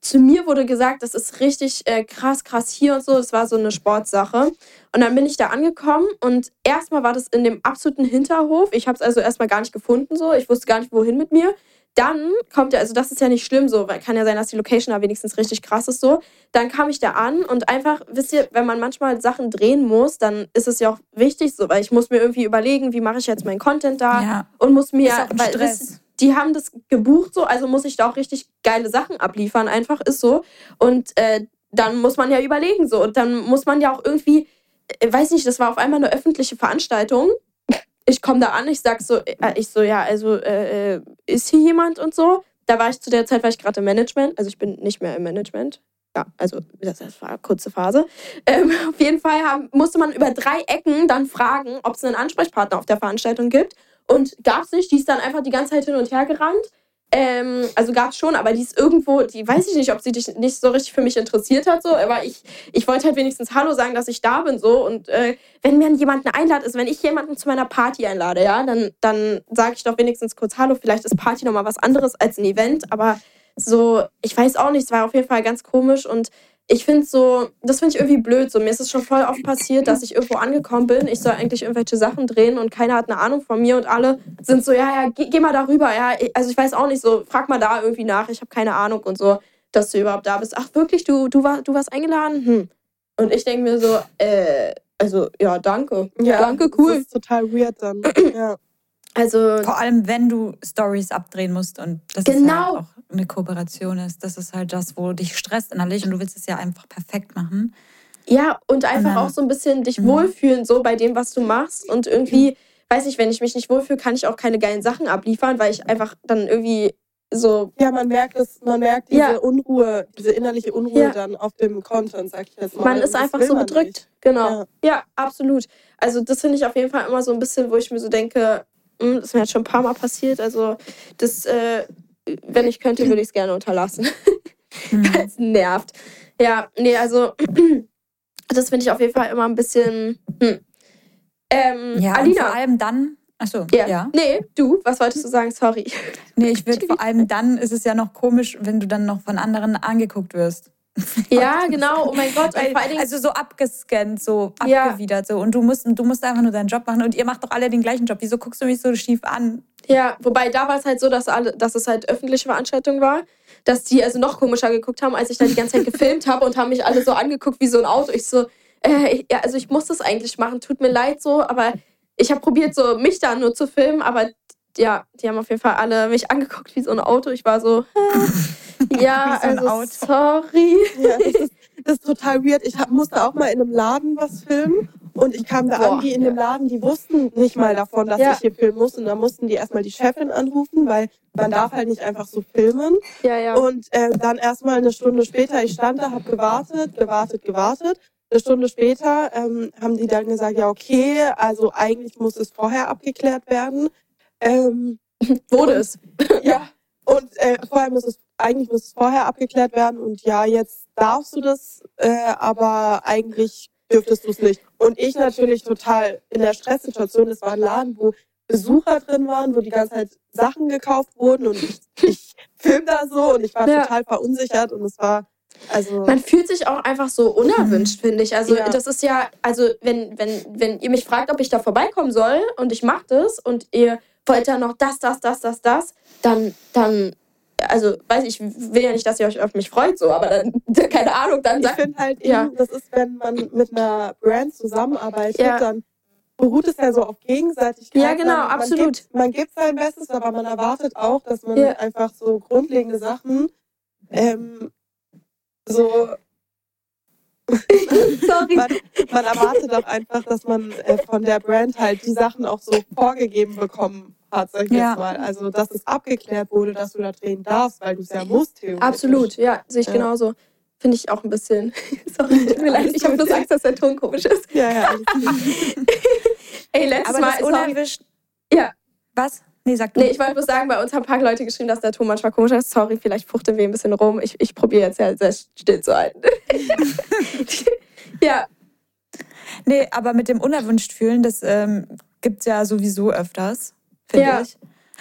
zu mir wurde gesagt, das ist richtig äh, krass, krass hier und so. Das war so eine Sportsache. Und dann bin ich da angekommen und erstmal war das in dem absoluten Hinterhof. Ich habe es also erstmal gar nicht gefunden, so. Ich wusste gar nicht, wohin mit mir. Dann kommt ja, also das ist ja nicht schlimm so, weil kann ja sein, dass die Location da wenigstens richtig krass ist so. Dann kam ich da an und einfach, wisst ihr, wenn man manchmal Sachen drehen muss, dann ist es ja auch wichtig so, weil ich muss mir irgendwie überlegen, wie mache ich jetzt meinen Content da Ja. und muss mir, weil Stress. wisst- die haben das gebucht so, also muss ich da auch richtig geile Sachen abliefern, einfach ist so. Und äh, dann muss man ja überlegen so und dann muss man ja auch irgendwie, äh, weiß nicht, das war auf einmal eine öffentliche Veranstaltung. Ich komme da an, ich sag so, äh, ich so, ja, also äh, äh, ist hier jemand und so. Da war ich zu der Zeit, war ich gerade im Management, also ich bin nicht mehr im Management. Ja, also das, das war eine kurze Phase. Ähm, auf jeden Fall haben, musste man über drei Ecken dann fragen, ob es einen Ansprechpartner auf der Veranstaltung gibt. Und gab es nicht, die ist dann einfach die ganze Zeit hin und her gerannt. Ähm, also gab es schon, aber die ist irgendwo, die weiß ich nicht, ob sie dich nicht so richtig für mich interessiert hat, so, aber ich, ich wollte halt wenigstens Hallo sagen, dass ich da bin, so. Und äh, wenn mir jemanden einladet, ist, wenn ich jemanden zu meiner Party einlade, ja, dann, dann sage ich doch wenigstens kurz Hallo. Vielleicht ist Party nochmal was anderes als ein Event, aber so, ich weiß auch nicht, es war auf jeden Fall ganz komisch und ich finde so, das finde ich irgendwie blöd. So, mir ist es schon voll oft passiert, dass ich irgendwo angekommen bin. Ich soll eigentlich irgendwelche Sachen drehen und keiner hat eine Ahnung von mir und alle sind so, ja, ja, geh, geh mal darüber. Ja, Ich- also ich weiß auch nicht so, frag mal da irgendwie nach. Ich habe keine Ahnung und so, dass du überhaupt da bist. Ach wirklich, du, du, war, du warst eingeladen? Hm. Und ich denke mir so, äh, also ja, danke. danke, Das cool. ist total weird dann. ja. Also Vor allem, wenn du Stories abdrehen musst und das Genau. ist halt auch eine Kooperation ist. Das ist halt das, wo dich stresst innerlich und du willst es ja einfach perfekt machen. Ja, und einfach Und dann- auch so ein bisschen dich Mhm. wohlfühlen, so bei dem, was du machst. Und irgendwie, weiß ich, wenn ich mich nicht wohlfühle, kann ich auch keine geilen Sachen abliefern, weil ich einfach dann irgendwie so. ja, man merkt es, man merkt diese Ja. Unruhe, diese innerliche Unruhe Ja. dann auf dem Content, sag ich jetzt mal. Man Und ist einfach so bedrückt. nicht. Genau. Ja. Ja. absolut. Also, das finde ich auf jeden Fall immer so ein bisschen, wo ich mir so denke, hm, das ist mir jetzt schon ein paar Mal passiert. Also, das, äh, wenn ich könnte, würde ich es gerne unterlassen. Mhm. Weil es nervt. Ja, nee, also, das finde ich auf jeden Fall immer ein bisschen. Hm. Ähm, Ja, Alina. vor allem dann. Achso, Ja. ja. Nee, du, was wolltest du sagen? Sorry. Nee, ich würde vor allem dann ist es ja noch komisch, wenn du dann noch von anderen angeguckt wirst. Ja, genau. Oh mein Gott. Weil, also so abgescannt, so Ja. abgewidert so. Und du musst, du musst einfach nur deinen Job machen und ihr macht doch alle den gleichen Job. Wieso guckst du mich so schief an? ja, wobei da war es halt so, dass, alle, dass es halt öffentliche Veranstaltung war, dass die also noch komischer geguckt haben, als ich da die ganze Zeit gefilmt habe und haben mich alle so angeguckt wie so ein Auto. Ich so, äh, ich, ja, also ich muss das eigentlich machen, tut mir leid so, aber ich habe probiert, so mich da nur zu filmen, aber ja, die haben auf jeden Fall alle mich angeguckt wie so ein Auto. Ich war so, äh, ja, so also Auto. sorry. Ja, das ist, das ist total weird. Ich hab, musste auch mal in einem Laden was filmen und ich kam da Boah, an, die in dem Laden, die wussten nicht mal davon, dass Ja. ich hier filmen muss. Und da mussten die erstmal die Chefin anrufen, weil man darf halt nicht einfach so filmen. Ja, ja. Und äh, dann erstmal eine Stunde später, ich stand da, habe gewartet, gewartet, gewartet. Eine Stunde später ähm, haben die dann gesagt, ja okay, also eigentlich muss es vorher abgeklärt werden. Ähm, Wurde es. ja. Und äh, vorher muss es, eigentlich muss es vorher abgeklärt werden und ja, jetzt darfst du das, äh, aber eigentlich dürftest du es nicht. Und ich natürlich total in der Stresssituation. Es war ein Laden, wo Besucher drin waren, wo die ganze Zeit Sachen gekauft wurden und ich, ich film da so und ich war Ja. total verunsichert und es war also Man fühlt sich auch einfach so unerwünscht, finde ich. Also Ja. das ist ja, also wenn, wenn, wenn ihr mich fragt, ob ich da vorbeikommen soll und ich mache das und ihr wollt ja noch das, das, das, das, das, dann, dann, also weiß ich, ich will ja nicht, dass ihr euch auf mich freut, so, aber dann, keine Ahnung, dann ich sagt, finde halt Ja. eben, das ist, wenn man mit einer Brand zusammenarbeitet, Ja. dann beruht es ja so auf Gegenseitigkeit. Ja, genau, man, absolut. Man gibt, man gibt sein Bestes, aber man erwartet auch, dass man Ja. einfach so grundlegende Sachen ähm, so Sorry. man, man erwartet auch einfach, dass man äh, von der Brand halt die Sachen auch so vorgegeben bekommen hat, sag ich Ja. jetzt mal. Also, dass es abgeklärt wurde, dass du da drehen darfst, weil du es ja musst, theoretisch. Absolut, ja, sehe ich Ja. genauso. Finde ich auch ein bisschen. Sorry, tut mir leid, ich habe bloß Angst, dass der Ton komisch ist. Ja, ja. Ey, letztes Aber Mal. das unerwischt. Ja. Was? Nee, sag du. Nee, ich wollte bloß sagen, bei uns haben ein paar Leute geschrieben, dass der Ton manchmal komisch ist. Sorry, vielleicht fuchteln wir ein bisschen rum. Ich, ich probiere jetzt ja sehr still zu halten. ja, Nee, aber mit dem unerwünscht fühlen, das ähm, gibt es ja sowieso öfters, finde Ja. ich.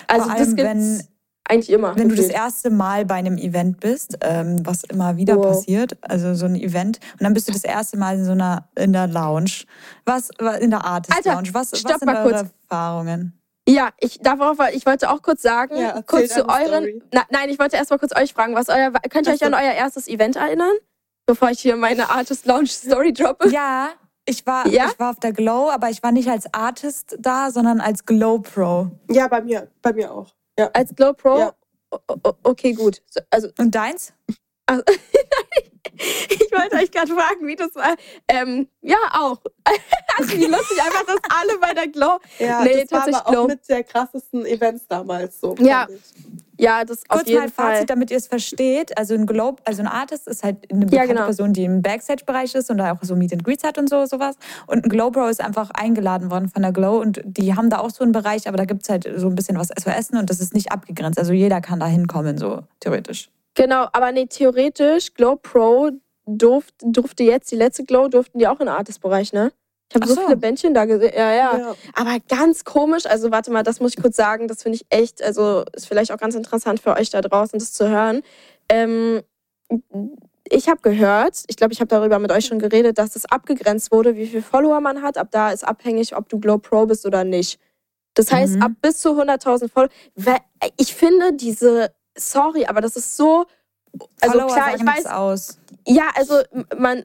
also Vor das allem, gibt's wenn, eigentlich immer. wenn du das erste Mal bei einem Event bist, ähm, was immer wieder Wow. passiert, also so ein Event, und dann bist du das erste Mal in so einer in der Lounge. Was was- in der Artist Alter, Lounge? Was, was sind mal eure kurz. Erfahrungen? Ja, ich darauf, ich wollte auch kurz sagen, Ja, kurz zu euren. Na, nein, ich wollte erst mal kurz euch fragen, was euer könnt ihr euch an euer erstes Event erinnern? Bevor ich hier meine Artist Lounge Story droppe. Ja, ich war, Ja? ich war auf der Glow, aber ich war nicht als Artist da, sondern als Glow Pro. Ja, bei mir, bei mir auch. Ja. Als Glow Pro? Ja. Okay, gut. So, Also Und deins? Also, ich wollte euch gerade fragen, wie das war. Ähm, ja, auch. Also, wie lustig einfach, dass alle bei der Glow. Ja, Nee, das war aber auch Glow. mit der krassesten Events damals so. Ja. ich. Ja, das auf Kurz jeden mal Fall. Fazit, damit ihr es versteht. Also ein Globe, also ein Artist ist halt eine Ja, bekannte genau. Person, die im Backstage-Bereich ist und da auch so Meet and Greets hat und so sowas. Und ein Glow Pro ist einfach eingeladen worden von der Glow und die haben da auch so einen Bereich, aber da gibt es halt so ein bisschen was zu essen und das ist nicht abgegrenzt. Also jeder kann da hinkommen, so theoretisch. Genau, aber nee, theoretisch, Glow Pro durft, durfte jetzt, die letzte Glow, durften die auch in den Artist-Bereich, ne? Ich habe so, so. viele Bändchen da gesehen. Ja, ja, Ja. Aber ganz komisch, also warte mal, das muss ich kurz sagen, das finde ich echt, also ist vielleicht auch ganz interessant für euch da draußen, das zu hören. Ähm, ich habe gehört, ich glaube, ich habe darüber mit euch schon geredet, dass es abgegrenzt wurde, wie viele Follower man hat. Ab da ist abhängig, ob du Glow Pro bist oder nicht. Das heißt, Mhm. ab bis zu 100.000 Follower. Ich finde diese, sorry, aber das ist so, also Follower klar, ich weiß, aus. ja, also man,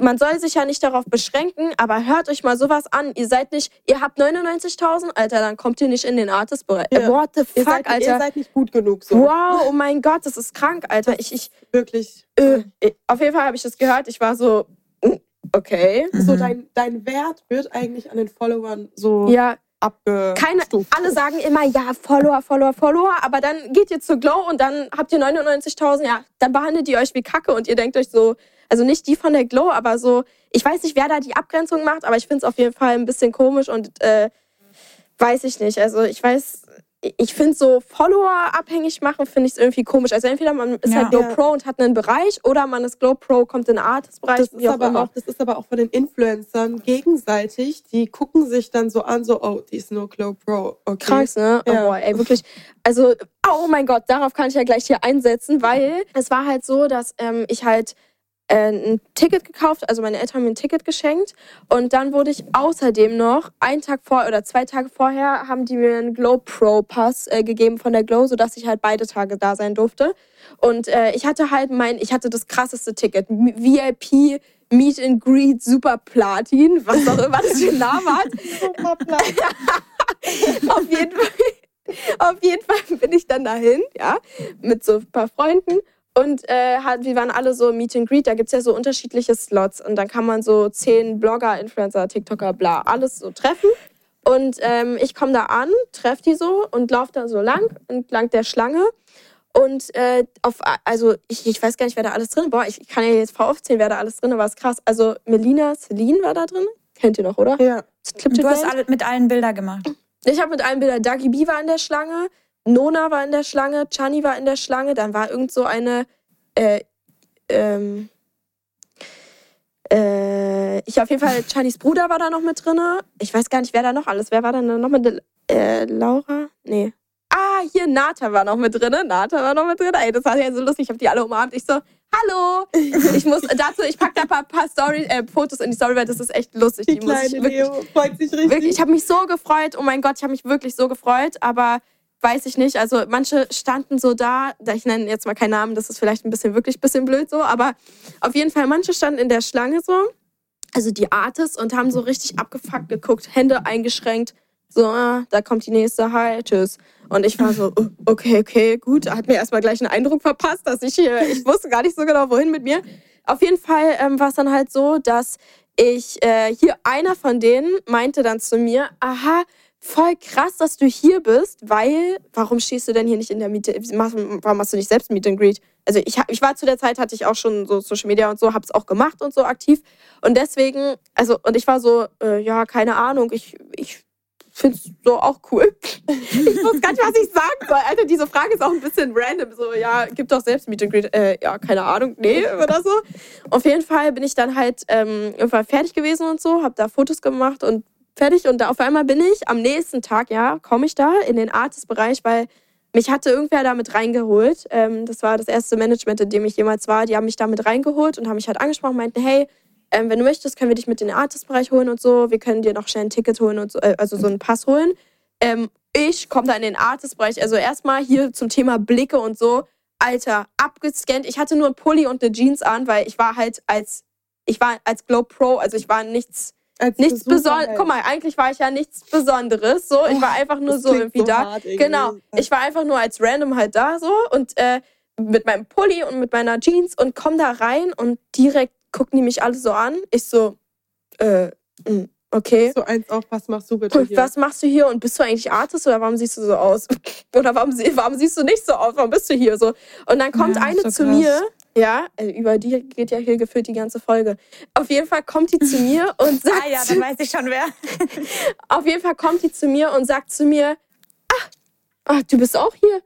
man soll sich ja nicht darauf beschränken, aber hört euch mal sowas an. Ihr seid nicht, ihr habt 99.000, Alter, dann kommt ihr nicht in den Artist-Bereich. Ja. What the Ihr, fuck, seid, ihr Alter. seid nicht gut genug so. Wow, oh mein Gott, das ist krank, Alter. Ich, ich, Wirklich. äh, auf jeden Fall habe ich das gehört. Ich war so, mm, okay. So Mhm. dein, dein Wert wird eigentlich an den Followern so Ja, abgestuft. keine, alle sagen immer, ja, Follower, Follower, Follower, aber dann geht ihr zu Glow und dann habt ihr 99.000, ja, dann behandelt ihr euch wie Kacke und ihr denkt euch so, also nicht die von der Glow, aber so, ich weiß nicht, wer da die Abgrenzung macht, aber ich finde es auf jeden Fall ein bisschen komisch und äh, weiß ich nicht. Also ich weiß, ich finde so Follower abhängig machen, finde ich es irgendwie komisch. Also entweder man ist Ja. halt Glow. Pro und hat einen Bereich oder man ist Glow Pro, kommt in den Artist-Bereich, Das ist, aber auch, das ist aber auch von den Influencern gegenseitig. Die gucken sich dann so an, so, oh, die ist nur Glow Pro. Okay. Krass, ne? Ja. Oh, boah, ey, wirklich. Also, oh mein Gott, darauf kann ich ja gleich hier einsetzen, weil es war halt so, dass ähm, ich halt ein Ticket gekauft, also meine Eltern haben mir ein Ticket geschenkt und dann wurde ich außerdem noch einen Tag vor oder zwei Tage vorher haben die mir einen Glow Pro Pass äh, gegeben von der Glow, sodass ich halt beide Tage da sein durfte. Und äh, ich hatte halt mein, ich hatte das krasseste Ticket, VIP Meet and Greet Super Platin, was auch immer das für ein Name hat. Super auf jeden Fall, auf jeden Fall bin ich dann dahin, ja, mit so ein paar Freunden. Und äh, wir waren alle so Meet and Greet, da gibt es ja so unterschiedliche Slots. Und dann kann man so zehn Blogger, Influencer, TikToker, bla, alles so treffen. Und ähm, ich komme da an, treffe die so und laufe da so lang, entlang der Schlange. Und äh, auf, also ich, ich weiß gar nicht, wer da alles drin war. Ich kann ja jetzt aufzählen, wer da alles drin war. Ist krass. Also Melina Celine war da drin. Kennt ihr noch, oder? Ja. Du hast alle, mit allen Bilder gemacht. Ich habe mit einem Bilder, Dagi B war in der Schlange, Nona war in der Schlange, Chani war in der Schlange, dann war irgend so eine, äh, ähm, äh, ich auf jeden Fall, Chanis Bruder war da noch mit drinne. Ich weiß gar nicht, wer da noch alles, wer war da noch mit, äh, Laura? Nee. Ah, hier, Nata war noch mit drinne, Nata war noch mit drinne. Ey, das war ja so lustig, ich habe die alle umarmt. Ich so, hallo! Ich muss dazu, ich pack da ein paar, paar Story, äh, Fotos in die Story, weil das ist echt lustig. Die, muss ich kleine wirklich Leo freut sich richtig. Wirklich, ich habe mich so gefreut. Oh mein Gott, ich habe mich wirklich so gefreut. Aber weiß ich nicht. Also manche standen so da. ich nenne jetzt mal keinen Namen. Das ist vielleicht ein bisschen wirklich ein bisschen blöd so. Aber auf jeden Fall, manche standen in der Schlange so. also die Artists, und haben so richtig abgefuckt geguckt, Hände eingeschränkt. So, da kommt die nächste, hi, tschüss. Und ich war so, oh, okay, okay, gut. Hat mir erstmal gleich einen Eindruck verpasst, dass ich hier, ich wusste gar nicht so genau, wohin mit mir. Auf jeden Fall ähm, war es dann halt so, dass ich, äh, hier einer von denen meinte dann zu mir, aha, voll krass, dass du hier bist, weil, warum stehst du denn hier nicht in der Miete? Warum machst du nicht selbst Meet and Greet? Also ich, ich war zu der Zeit, hatte ich auch schon so Social Media und so, hab's auch gemacht und so aktiv. Und deswegen, also, und ich war so, äh, ja, keine Ahnung, ich, ich finde es so auch cool. ich wusste gar nicht, was ich sagen soll. Alter, diese Frage ist auch ein bisschen random. So, ja, gib doch selbst Meet and Greet. Äh, ja, keine Ahnung, nee, oder so. Auf jeden Fall bin ich dann halt ähm, irgendwann fertig gewesen und so, hab da Fotos gemacht und fertig. Und auf einmal bin ich am nächsten Tag, ja, komme ich da in den Artist-Bereich, weil mich hatte irgendwer damit reingeholt. Ähm, das war das erste Management, in dem ich jemals war. Die haben mich damit reingeholt und haben mich halt angesprochen, meinten, hey, ähm, wenn du möchtest, können wir dich mit in den Artist-Bereich holen und so. Wir können dir noch schnell ein Ticket holen und so, äh, also so einen Pass holen. Ähm, ich komme da in den Artist-Bereich. Also erstmal hier zum Thema Blicke und so. Alter, abgescannt. Ich hatte nur ein Pulli und eine Jeans an, weil ich war halt als, ich war als Glow Pro, also ich war nichts, als nichts Besonderes. Guck mal, eigentlich war ich ja nichts Besonderes. So, ich war oh, einfach nur so irgendwie so da. Genau, ich war einfach nur als Random halt da so und äh, mit meinem Pulli und mit meiner Jeans und komm da rein und direkt gucken die mich alle so an. Ich so, äh, hm, okay. So eins auf, was machst du bitte hier? Was machst du hier und bist du eigentlich Artist oder warum siehst du so aus? oder warum, warum siehst du nicht so aus? Warum bist du hier so? Und dann kommt ja, eine so zu krass. mir, ja, äh, über die geht ja hier gefühlt die ganze Folge. Auf jeden Fall kommt die zu mir und sagt. ah ja, dann weiß ich schon wer. auf jeden Fall kommt die zu mir und sagt zu mir, ach, ach du bist auch hier.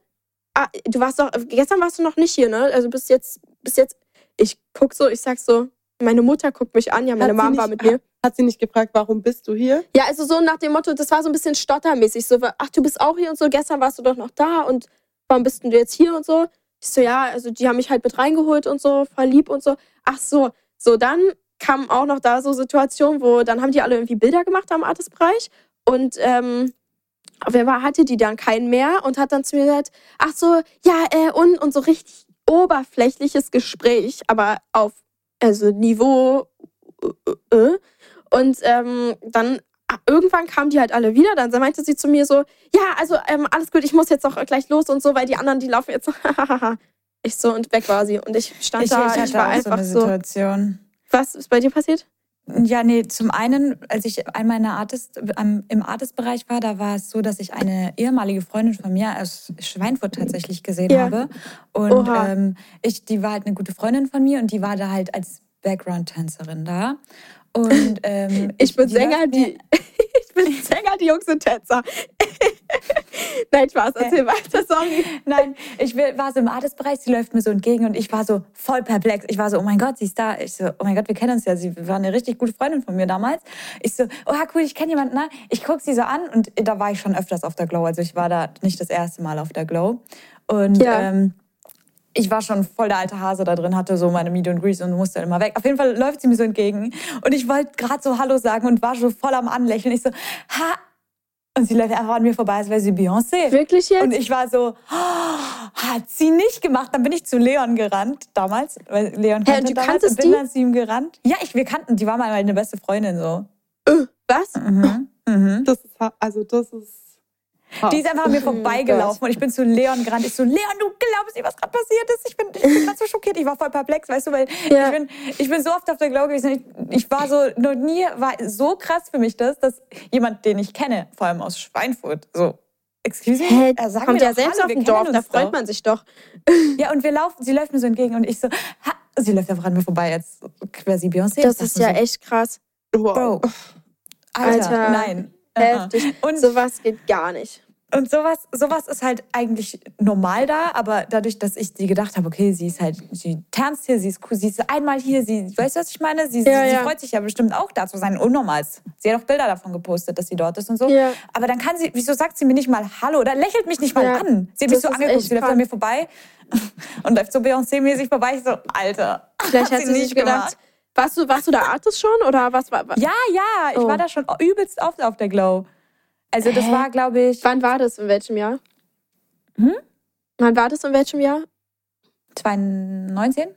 Ah, du warst doch, gestern warst du noch nicht hier, ne? Also bist jetzt, bist jetzt ich guck so, ich sag so, meine Mutter guckt mich an, ja, meine Mom war mit mir. Hat sie nicht gefragt, warum bist du hier? Ja, also so nach dem Motto, das war so ein bisschen stottermäßig. So, ach, du bist auch hier und so, gestern warst du doch noch da und warum bist du jetzt hier und so? Ich so, ja, also die haben mich halt mit reingeholt und so, voll lieb und so. Ach so, so dann kamen auch noch da so Situationen, wo dann haben die alle irgendwie Bilder gemacht am Artist-Bereich und ähm, jeden Fall hatte die dann keinen mehr und hat dann zu mir gesagt, ach so, ja, äh, und, und so richtig oberflächliches Gespräch, aber auf also Niveau. Äh, äh. Und ähm, dann irgendwann kamen die halt alle wieder. Dann meinte sie zu mir so: Ja, also ähm, alles gut, ich muss jetzt auch gleich los und so, weil die anderen, die laufen jetzt. ich so und weg war sie. Und ich stand ich, da, ich, ich war einfach so. Situation. Was ist bei dir passiert? Ja, nee, zum einen, als ich einmal in der Artist, im Artist-Bereich war, da war es so, dass ich eine ehemalige Freundin von mir aus Schweinfurt tatsächlich gesehen ja. habe. Und ähm, ich, die war halt eine gute Freundin von mir und die war da halt als Background-Tänzerin da. Und ähm, ich, ich bin Sänger, die, ich bin Sänger, die Jungs sind Tänzer. Nein, Spaß, erzähl weiter, sorry. Nein, ich war so im Artist-Bereich, sie läuft mir so entgegen und ich war so voll perplex. Ich war so, oh mein Gott, sie ist da. Ich so, oh mein Gott, wir kennen uns ja. Sie war eine richtig gute Freundin von mir damals. Ich so, oh cool, ich kenne jemanden. Na? Ich gucke sie so an und da war ich schon öfters auf der Glow. Also ich war da nicht das erste Mal auf der Glow. Und ja. ähm, ich war schon voll der alte Hase da drin, hatte so meine Meet and Grease und musste dann immer weg. Auf jeden Fall läuft sie mir so entgegen und ich wollte gerade so Hallo sagen und war schon voll am Anlächeln. Ich so, ha, und sie läuft einfach an mir vorbei, als wäre sie Beyoncé. Wirklich jetzt? Und ich war so, oh, hat sie nicht gemacht. Dann bin ich zu Leon gerannt, damals. Weil Leon kannte hey, und du damals und bin die? dann zu ihm gerannt. Ja, ich, wir kannten, die war mal meine beste Freundin so. Uh, was? Mhm. Mhm. Das ist, also das ist die ist einfach an mir oh vorbeigelaufen und ich bin zu Leon gerannt. Ich so, Leon, du glaubst nicht, was gerade passiert ist. Ich bin, ich bin gerade so schockiert. Ich war voll perplex, weißt du, weil ja. ich, bin, ich bin so oft auf der Glow gewesen. Ich, ich war so, noch nie war so krass für mich das, dass jemand, den ich kenne, vor allem aus Schweinfurt, so Excuse me? Er sagt kommt ja selbst Hallo, auf dem Dorf, da freut doch. man sich doch. Ja, und wir laufen, sie läuft mir so entgegen und ich so, ha, sie läuft einfach an mir vorbei, als wäre sie Beyoncé. Das ist ja so, echt krass. Wow. Bro. Alter, Alter, nein. Heftig. Und sowas geht gar nicht. Und sowas, sowas ist halt eigentlich normal da, aber dadurch, dass ich sie gedacht habe, okay, sie ist halt, sie tanzt hier, sie ist cool, sie ist einmal hier, sie, weißt du, was ich meine? Sie, ja, sie, ja. freut sich ja bestimmt auch da zu sein, unnormal. Sie hat auch Bilder davon gepostet, dass sie dort ist und so. Ja. Aber dann kann sie, wieso sagt sie mir nicht mal Hallo oder lächelt mich nicht mal an? Sie hat mich so angeguckt, sie läuft an mir vorbei und läuft so Beyoncé-mäßig vorbei. Ich so, Alter. Vielleicht hat, hat sie nicht gedacht. Warst du, warst du da Artist schon oder was war? Ja, ja, ich oh. war da schon übelst oft auf der Glow. Also das Hä? war, glaube ich. Wann war das? In welchem Jahr? Hm? Wann war das? In welchem Jahr? 2019.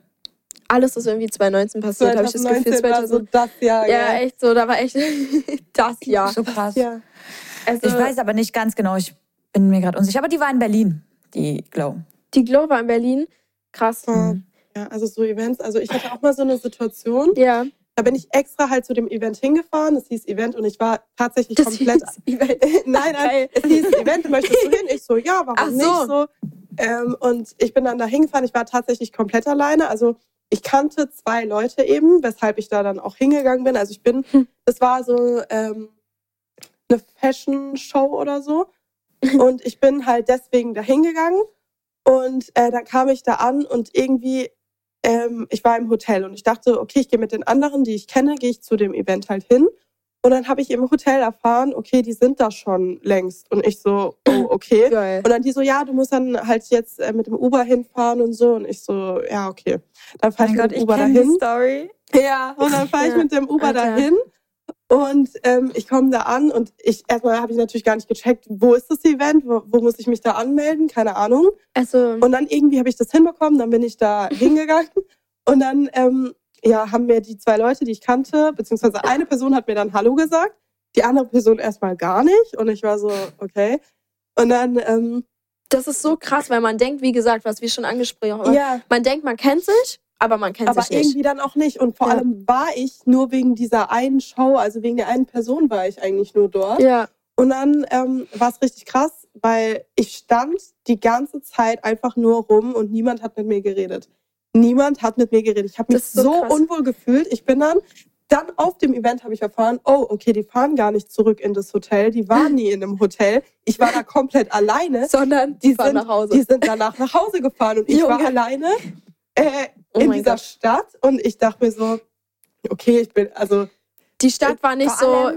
alles ist irgendwie 2019 passiert, habe ich das Gefühl. 2019 war so das Jahr. ja, gell? echt so, da war echt das Jahr. So krass. Ja. Also, Ich weiß aber nicht ganz genau, ich bin mir gerade unsicher. Aber die war in Berlin, die Glow. die Glow war in Berlin. Krass. Ja. ja, also so Events. Also ich hatte auch mal so eine Situation, Ja. Da bin ich extra halt zu dem Event hingefahren. Das hieß Event und ich war tatsächlich Das komplett. hieß Event. nein, nein, es hieß Event, möchtest du hin? Ich so, ja, warum Ach so. nicht so? Ähm, und ich bin dann da hingefahren. Ich war tatsächlich komplett alleine. Also ich kannte zwei Leute eben, weshalb ich da dann auch hingegangen bin. Also ich bin, Hm. das war so ähm, eine Fashion-Show oder so. Und ich bin halt deswegen da hingegangen. Und äh, dann kam ich da an und irgendwie, ähm, ich war im Hotel und ich dachte, okay, ich gehe mit den anderen, die ich kenne, gehe ich zu dem Event halt hin. Und dann habe ich im Hotel erfahren, okay, die sind da schon längst. Und ich so, oh, okay. Geil. Und dann die so, ja, du musst dann halt jetzt äh, mit dem Uber hinfahren und so. Und ich so, ja, okay. Dann fahre ich mit dem Uber dahin. Story. Ja, und dann fahre ich mit dem Uber dahin. Und ähm, ich komme da an und ich erstmal habe ich natürlich gar nicht gecheckt, wo ist das Event, wo, wo muss ich mich da anmelden, keine Ahnung. Also, Und dann irgendwie habe ich das hinbekommen, dann bin ich da hingegangen. Und dann ähm, ja, haben mir die zwei Leute, die ich kannte, beziehungsweise eine Person hat mir dann Hallo gesagt, die andere Person erstmal gar nicht. Und ich war so, okay. Und dann, ähm, das ist so krass, weil man denkt, wie gesagt, was wir schon angesprochen haben, ja, man denkt, man kennt sich, aber man kennt aber sich nicht. irgendwie dann auch nicht. Und vor Ja. allem war ich nur wegen dieser einen Show, also wegen der einen Person war ich eigentlich nur dort. Ja. Und dann ähm, war es richtig krass, weil ich stand die ganze Zeit einfach nur rum und niemand hat mit mir geredet. Niemand hat mit mir geredet. Ich habe mich so so, unwohl gefühlt. Ich bin dann, dann auf dem Event habe ich erfahren, oh, okay, die fahren gar nicht zurück in das Hotel. Die waren nie in einem Hotel. Ich war da komplett alleine. Sondern Die die sind, nach Hause. die sind danach nach Hause gefahren und ich war Junge. alleine äh, Oh in dieser Gott. Stadt und ich dachte mir so, okay, ich bin, also Die Stadt war nicht so.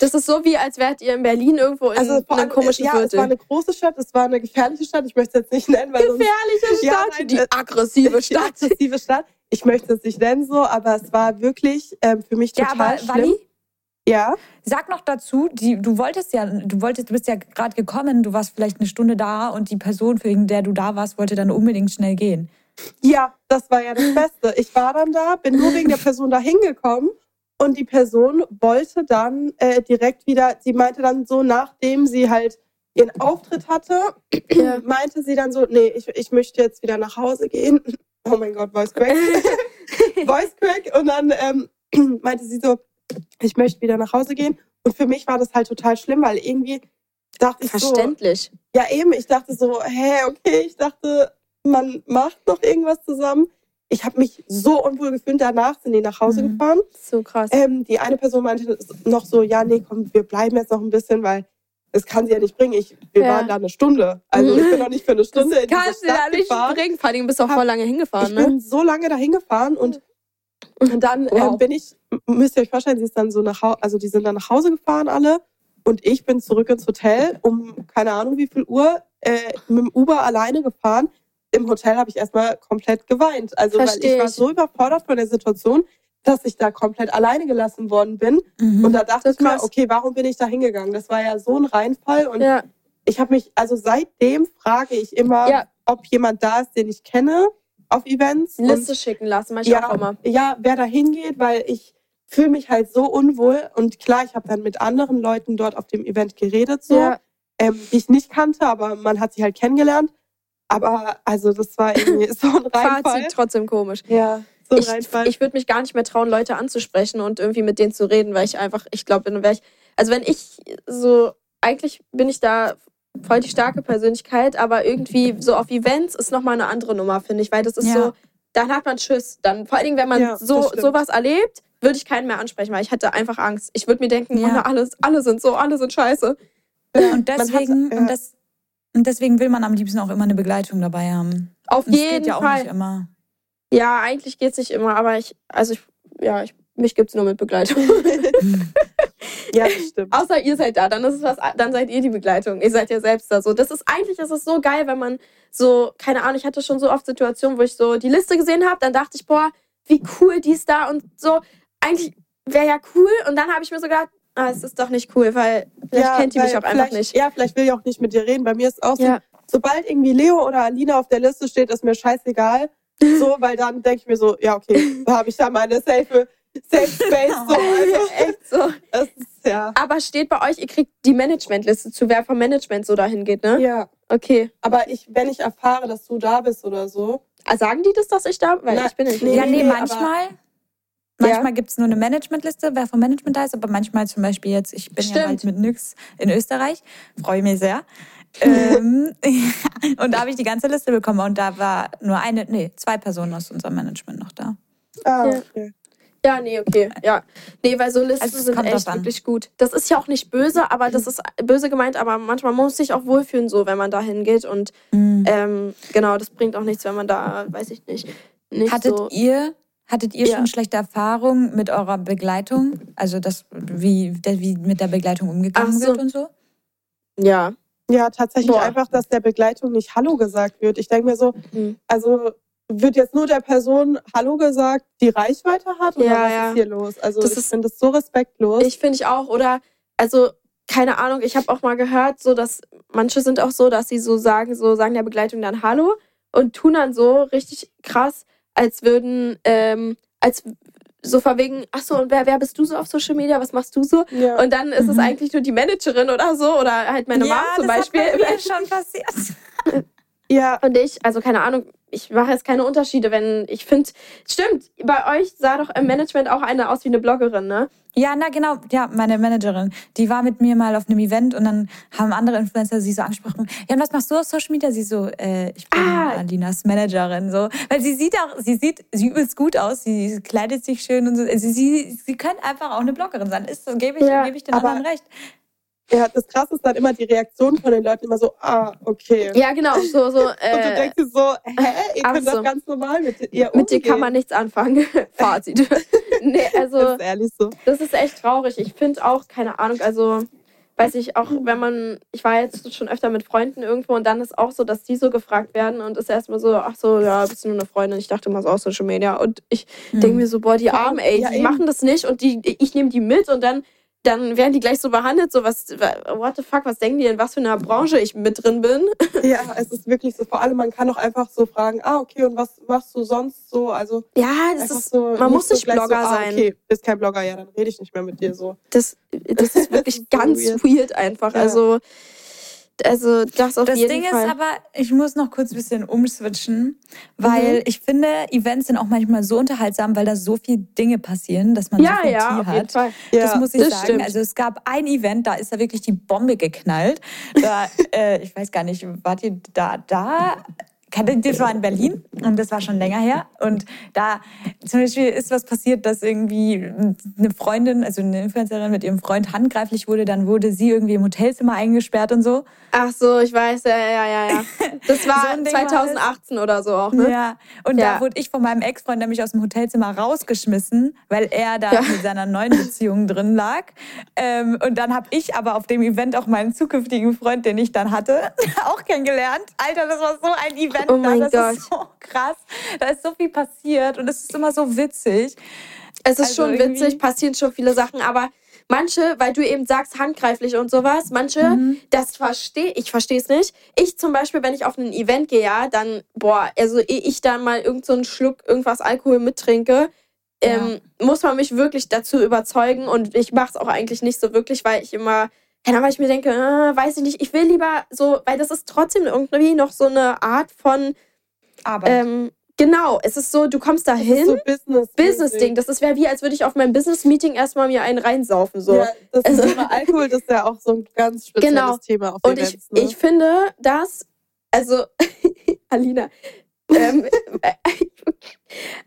Das ist so wie, als wärt ihr in Berlin irgendwo in Also einem komischen ja, es war Viertel. eine große Stadt, es war eine gefährliche Stadt. Ich möchte es jetzt nicht nennen, weil sonst Gefährliche Ja, Stadt, nein, die äh, aggressive die Stadt. aggressive Stadt. Ich möchte es nicht nennen so, aber es war wirklich ähm, für mich Ja, total aber schlimm. Wally, Ja, sag noch dazu, die, du wolltest ja, du wolltest, du bist ja gerade gekommen, du warst vielleicht eine Stunde da und die Person, wegen der du da warst, wollte dann unbedingt schnell gehen. Ja, das war ja das Beste. Ich war dann da, bin nur wegen der Person da hingekommen und die Person wollte dann äh, direkt wieder, sie meinte dann so, nachdem sie halt ihren Auftritt hatte, Ja. meinte sie dann so, nee, ich, ich möchte jetzt wieder nach Hause gehen. Oh mein Gott, Voice Crack. Voice Crack. Und dann ähm, meinte sie so, ich möchte wieder nach Hause gehen. Und für mich war das halt total schlimm, weil irgendwie dachte ich so, Verständlich. ja eben, ich dachte so, hä, okay, ich dachte, man macht noch irgendwas zusammen. Ich habe mich so unwohl gefühlt. Danach sind die nach Hause Mhm. gefahren. So krass. Ähm, die eine Person meinte noch so, ja, nee, komm, wir bleiben jetzt noch ein bisschen, weil das kann sie ja nicht bringen. Ich, wir Ja. waren da eine Stunde. Also ich bin noch nicht für eine Stunde in diese Kannst du ja Stadt nicht gefahren. bringen. Vor allem bist du auch Hab- voll lange hingefahren, Ich ne? bin so lange dahin gefahren und, und dann Wow. ähm, bin ich, müsst ihr euch vorstellen, sie ist dann so nach Hause, also die sind dann nach Hause gefahren alle und ich bin zurück ins Hotel um keine Ahnung wie viel Uhr äh, mit dem Uber alleine gefahren. Im Hotel habe ich erstmal komplett geweint. Also weil ich war ich. so überfordert von der Situation, dass ich da komplett alleine gelassen worden bin. Mhm. Und da dachte So ich mir, okay, warum bin ich da hingegangen? Das war ja so ein Reinfall und Ja. ich habe mich, also seitdem frage ich immer, Ja. ob jemand da ist, den ich kenne auf Events. Und Liste schicken lassen, mach ich auch ja, immer. ja, wer da hingeht, weil ich fühle mich halt so unwohl. Und klar, ich habe dann mit anderen Leuten dort auf dem Event geredet, so, Ja. ähm, die ich nicht kannte, aber man hat sie halt kennengelernt. Aber also das war irgendwie so ein Reinfall. Fazit trotzdem komisch. Ja, so ein Ich, ich würde mich gar nicht mehr trauen, Leute anzusprechen und irgendwie mit denen zu reden, weil ich einfach, ich glaube, dann wäre ich, also wenn ich so, eigentlich bin ich da voll die starke Persönlichkeit, aber irgendwie so auf Events ist nochmal eine andere Nummer, finde ich, weil das ist Ja. so, dann hat man Schiss. Dann, vor allen Dingen, wenn man Ja, so sowas erlebt, würde ich keinen mehr ansprechen, weil ich hätte einfach Angst. Ich würde mir denken, Ja. oh, na, alles, alle sind so, alle sind scheiße. Ja, Und deswegen, ja. und, das, und deswegen will man am liebsten auch immer eine Begleitung dabei haben. Auf Und das jeden geht ja auch Fall. nicht immer. Ja, eigentlich geht's nicht immer, aber ich, also ich, ja, ich, mich gibt's nur mit Begleitung. ja, das stimmt. Außer ihr seid da, dann ist es was, dann seid ihr die Begleitung. Ihr seid ja selbst da so. Das ist eigentlich, ist es so geil, wenn man so, keine Ahnung, ich hatte schon so oft Situationen, wo ich so die Liste gesehen habe, dann dachte ich, boah, wie cool die ist da und so. Eigentlich wäre ja cool. Und dann habe ich mir so gedacht, ah, es ist doch nicht cool, weil vielleicht kennt die mich auch einfach nicht. Ja, vielleicht will ich auch nicht mit dir reden. Bei mir ist auch so, Ja. sobald irgendwie Leo oder Alina auf der Liste steht, ist mir scheißegal. So, weil dann denke ich mir so, ja, okay, da habe ich da meine safe, safe Space. So. Also, Echt so. das ist, ja. Aber steht bei euch, ihr kriegt die Managementliste zu, wer vom Management so dahin geht, ne? Ja. Okay. Aber ich, wenn ich erfahre, dass du da bist oder so, Ah, Sagen die das, dass ich da? Weil Na, ich bin nicht. nee, ja, nee, nee, manchmal. Manchmal gibt es nur eine Managementliste, wer vom Management da ist, aber manchmal zum Beispiel jetzt, ich bin ja Stimmt. bald mit Nyx in Österreich, freue mich sehr. ähm, und da habe ich die ganze Liste bekommen und da war nur eine, nee, zwei Personen aus unserem Management noch da. ah, Ja. okay. Ja, nee, okay. Ja. Nee, weil so Listen Also sind kommt echt wirklich gut. Das ist ja auch nicht böse, aber das ist böse gemeint, aber manchmal muss man sich auch wohlfühlen, so, wenn man da hingeht. Und Mhm. ähm, genau, das bringt auch nichts, wenn man da, weiß ich nicht, nicht Hattet so. ihr, hattet ihr Ja. schon schlechte Erfahrungen mit eurer Begleitung? Also das, wie, wie mit der Begleitung umgegangen so. wird und so? Ja. Ja, tatsächlich Boah. einfach, dass der Begleitung nicht Hallo gesagt wird. Ich denke mir so, Mhm. also wird jetzt nur der Person Hallo gesagt, die Reichweite hat oder Ja, was ja. ist hier los? Also Das ich ist- finde das so respektlos. Ich finde ich auch, oder, also, keine Ahnung, ich habe auch mal gehört, so dass manche sind auch so, dass sie so sagen, so sagen der Begleitung dann Hallo und tun dann so richtig krass, als würden, ähm, als so verwegen, ach so, und wer, wer bist du so auf Social Media, was machst du so? ja. Und dann ist es Mhm. eigentlich nur die Managerin oder so, oder halt meine Mom zum Beispiel. Hat bei mir schon passiert. ja, Und ich, also keine Ahnung, ich mache jetzt keine Unterschiede, wenn ich finde, stimmt, bei euch sah doch im Management auch eine aus wie eine Bloggerin, ne? Ja, na genau, ja, meine Managerin, die war mit mir mal auf einem Event und dann haben andere Influencer sie so angesprochen, ja, und was machst du auf Social Media? Sie so, äh, ich bin Ah. Alinas Managerin, so. Weil sie sieht auch, sie sieht, sie übelst gut aus, sie kleidet sich schön und so. Also sie, sie könnte einfach auch eine Bloggerin sein. Ist so, gebe ich, Ja, gebe ich den aber- anderen recht. Ja, das Krasse ist dann immer die Reaktion von den Leuten immer so, ah, okay. Ja, genau, so, so, Und du äh, denkst dir so, hä, ihr könnt so. das ganz normal mit ihr mit dir umgehen. kann man nichts anfangen. Fazit. nee, also, Das ist ehrlich so. das ist echt traurig. Ich finde auch, keine Ahnung, also, weiß ich, auch wenn man, ich war jetzt schon öfter mit Freunden irgendwo und dann ist auch so, dass die so gefragt werden und ist erstmal so, ach so, ja, bist du nur eine Freundin? Ich dachte immer so aus Social Media und ich denke mir so, boah, die Armen, ey, ja, die eben. machen das nicht und die, ich nehme die mit und dann, dann werden die gleich so behandelt, so was, what the fuck, was denken die in was für einer Branche ich mit drin bin? Ja, es ist wirklich so. Vor allem, man kann auch einfach so fragen, ah, okay, und was machst du sonst so? Also Ja, das ist, so. man muss nicht Blogger so, ah, sein. Okay, bist kein Blogger, ja, dann rede ich nicht mehr mit dir so. das, das ist wirklich ist so ganz weird. weird, einfach. Ja. Also, also das auf Das jeden Ding Fall. ist aber, ich muss noch kurz ein bisschen umswitchen, weil Mhm. ich finde, Events sind auch manchmal so unterhaltsam, weil da so viele Dinge passieren, dass man so ja, viel ja, auf hat. Ja, das muss ich das sagen. stimmt. Also es gab ein Event, da ist da wirklich die Bombe geknallt. Da, äh, ich weiß gar nicht, wart ihr da? Da? Das war in Berlin und das war schon länger her. Und da zum Beispiel ist was passiert, dass irgendwie eine Freundin, also eine Influencerin mit ihrem Freund handgreiflich wurde. Dann wurde sie irgendwie im Hotelzimmer eingesperrt und so. Ach so, ich weiß, ja, ja, ja, ja. Das war So ein Ding war das. 2018 oder so auch, ne? Ja, und Ja. da wurde ich von meinem Ex-Freund nämlich aus dem Hotelzimmer rausgeschmissen, weil er da Ja. mit seiner neuen Beziehung drin lag. Ähm, und dann habe ich aber auf dem Event auch meinen zukünftigen Freund, den ich dann hatte, auch kennengelernt. Alter, das war so ein Event. Oh mein da. Das ist Gott. so krass. Da ist so viel passiert und es ist immer so witzig. Es ist Also schon witzig, passieren schon viele Sachen, aber manche, weil du eben sagst, handgreiflich und sowas, manche, Mhm. das verstehe ich, verstehe es nicht. Ich zum Beispiel, wenn ich auf ein Event gehe, ja, dann, boah, also ehe ich dann mal irgend so einen Schluck irgendwas Alkohol mittrinke, ähm, muss man mich wirklich dazu überzeugen und ich mache es auch eigentlich nicht so wirklich, weil ich immer, ja, weil ich mir denke, äh, weiß ich nicht, ich will lieber so, weil das ist trotzdem irgendwie noch so eine Art von, Aber ähm, genau, es ist so, du kommst da hin. so Business. Business-Ding. Das ist wäre wie, als würde ich auf meinem Business-Meeting erstmal mir einen reinsaufen. So. Ja, das Also- Thema Alkohol, das ist ja auch so ein ganz spezielles Genau. Thema auf Und ich, Events. ne? ich finde, dass, also, Alina, ähm, äh,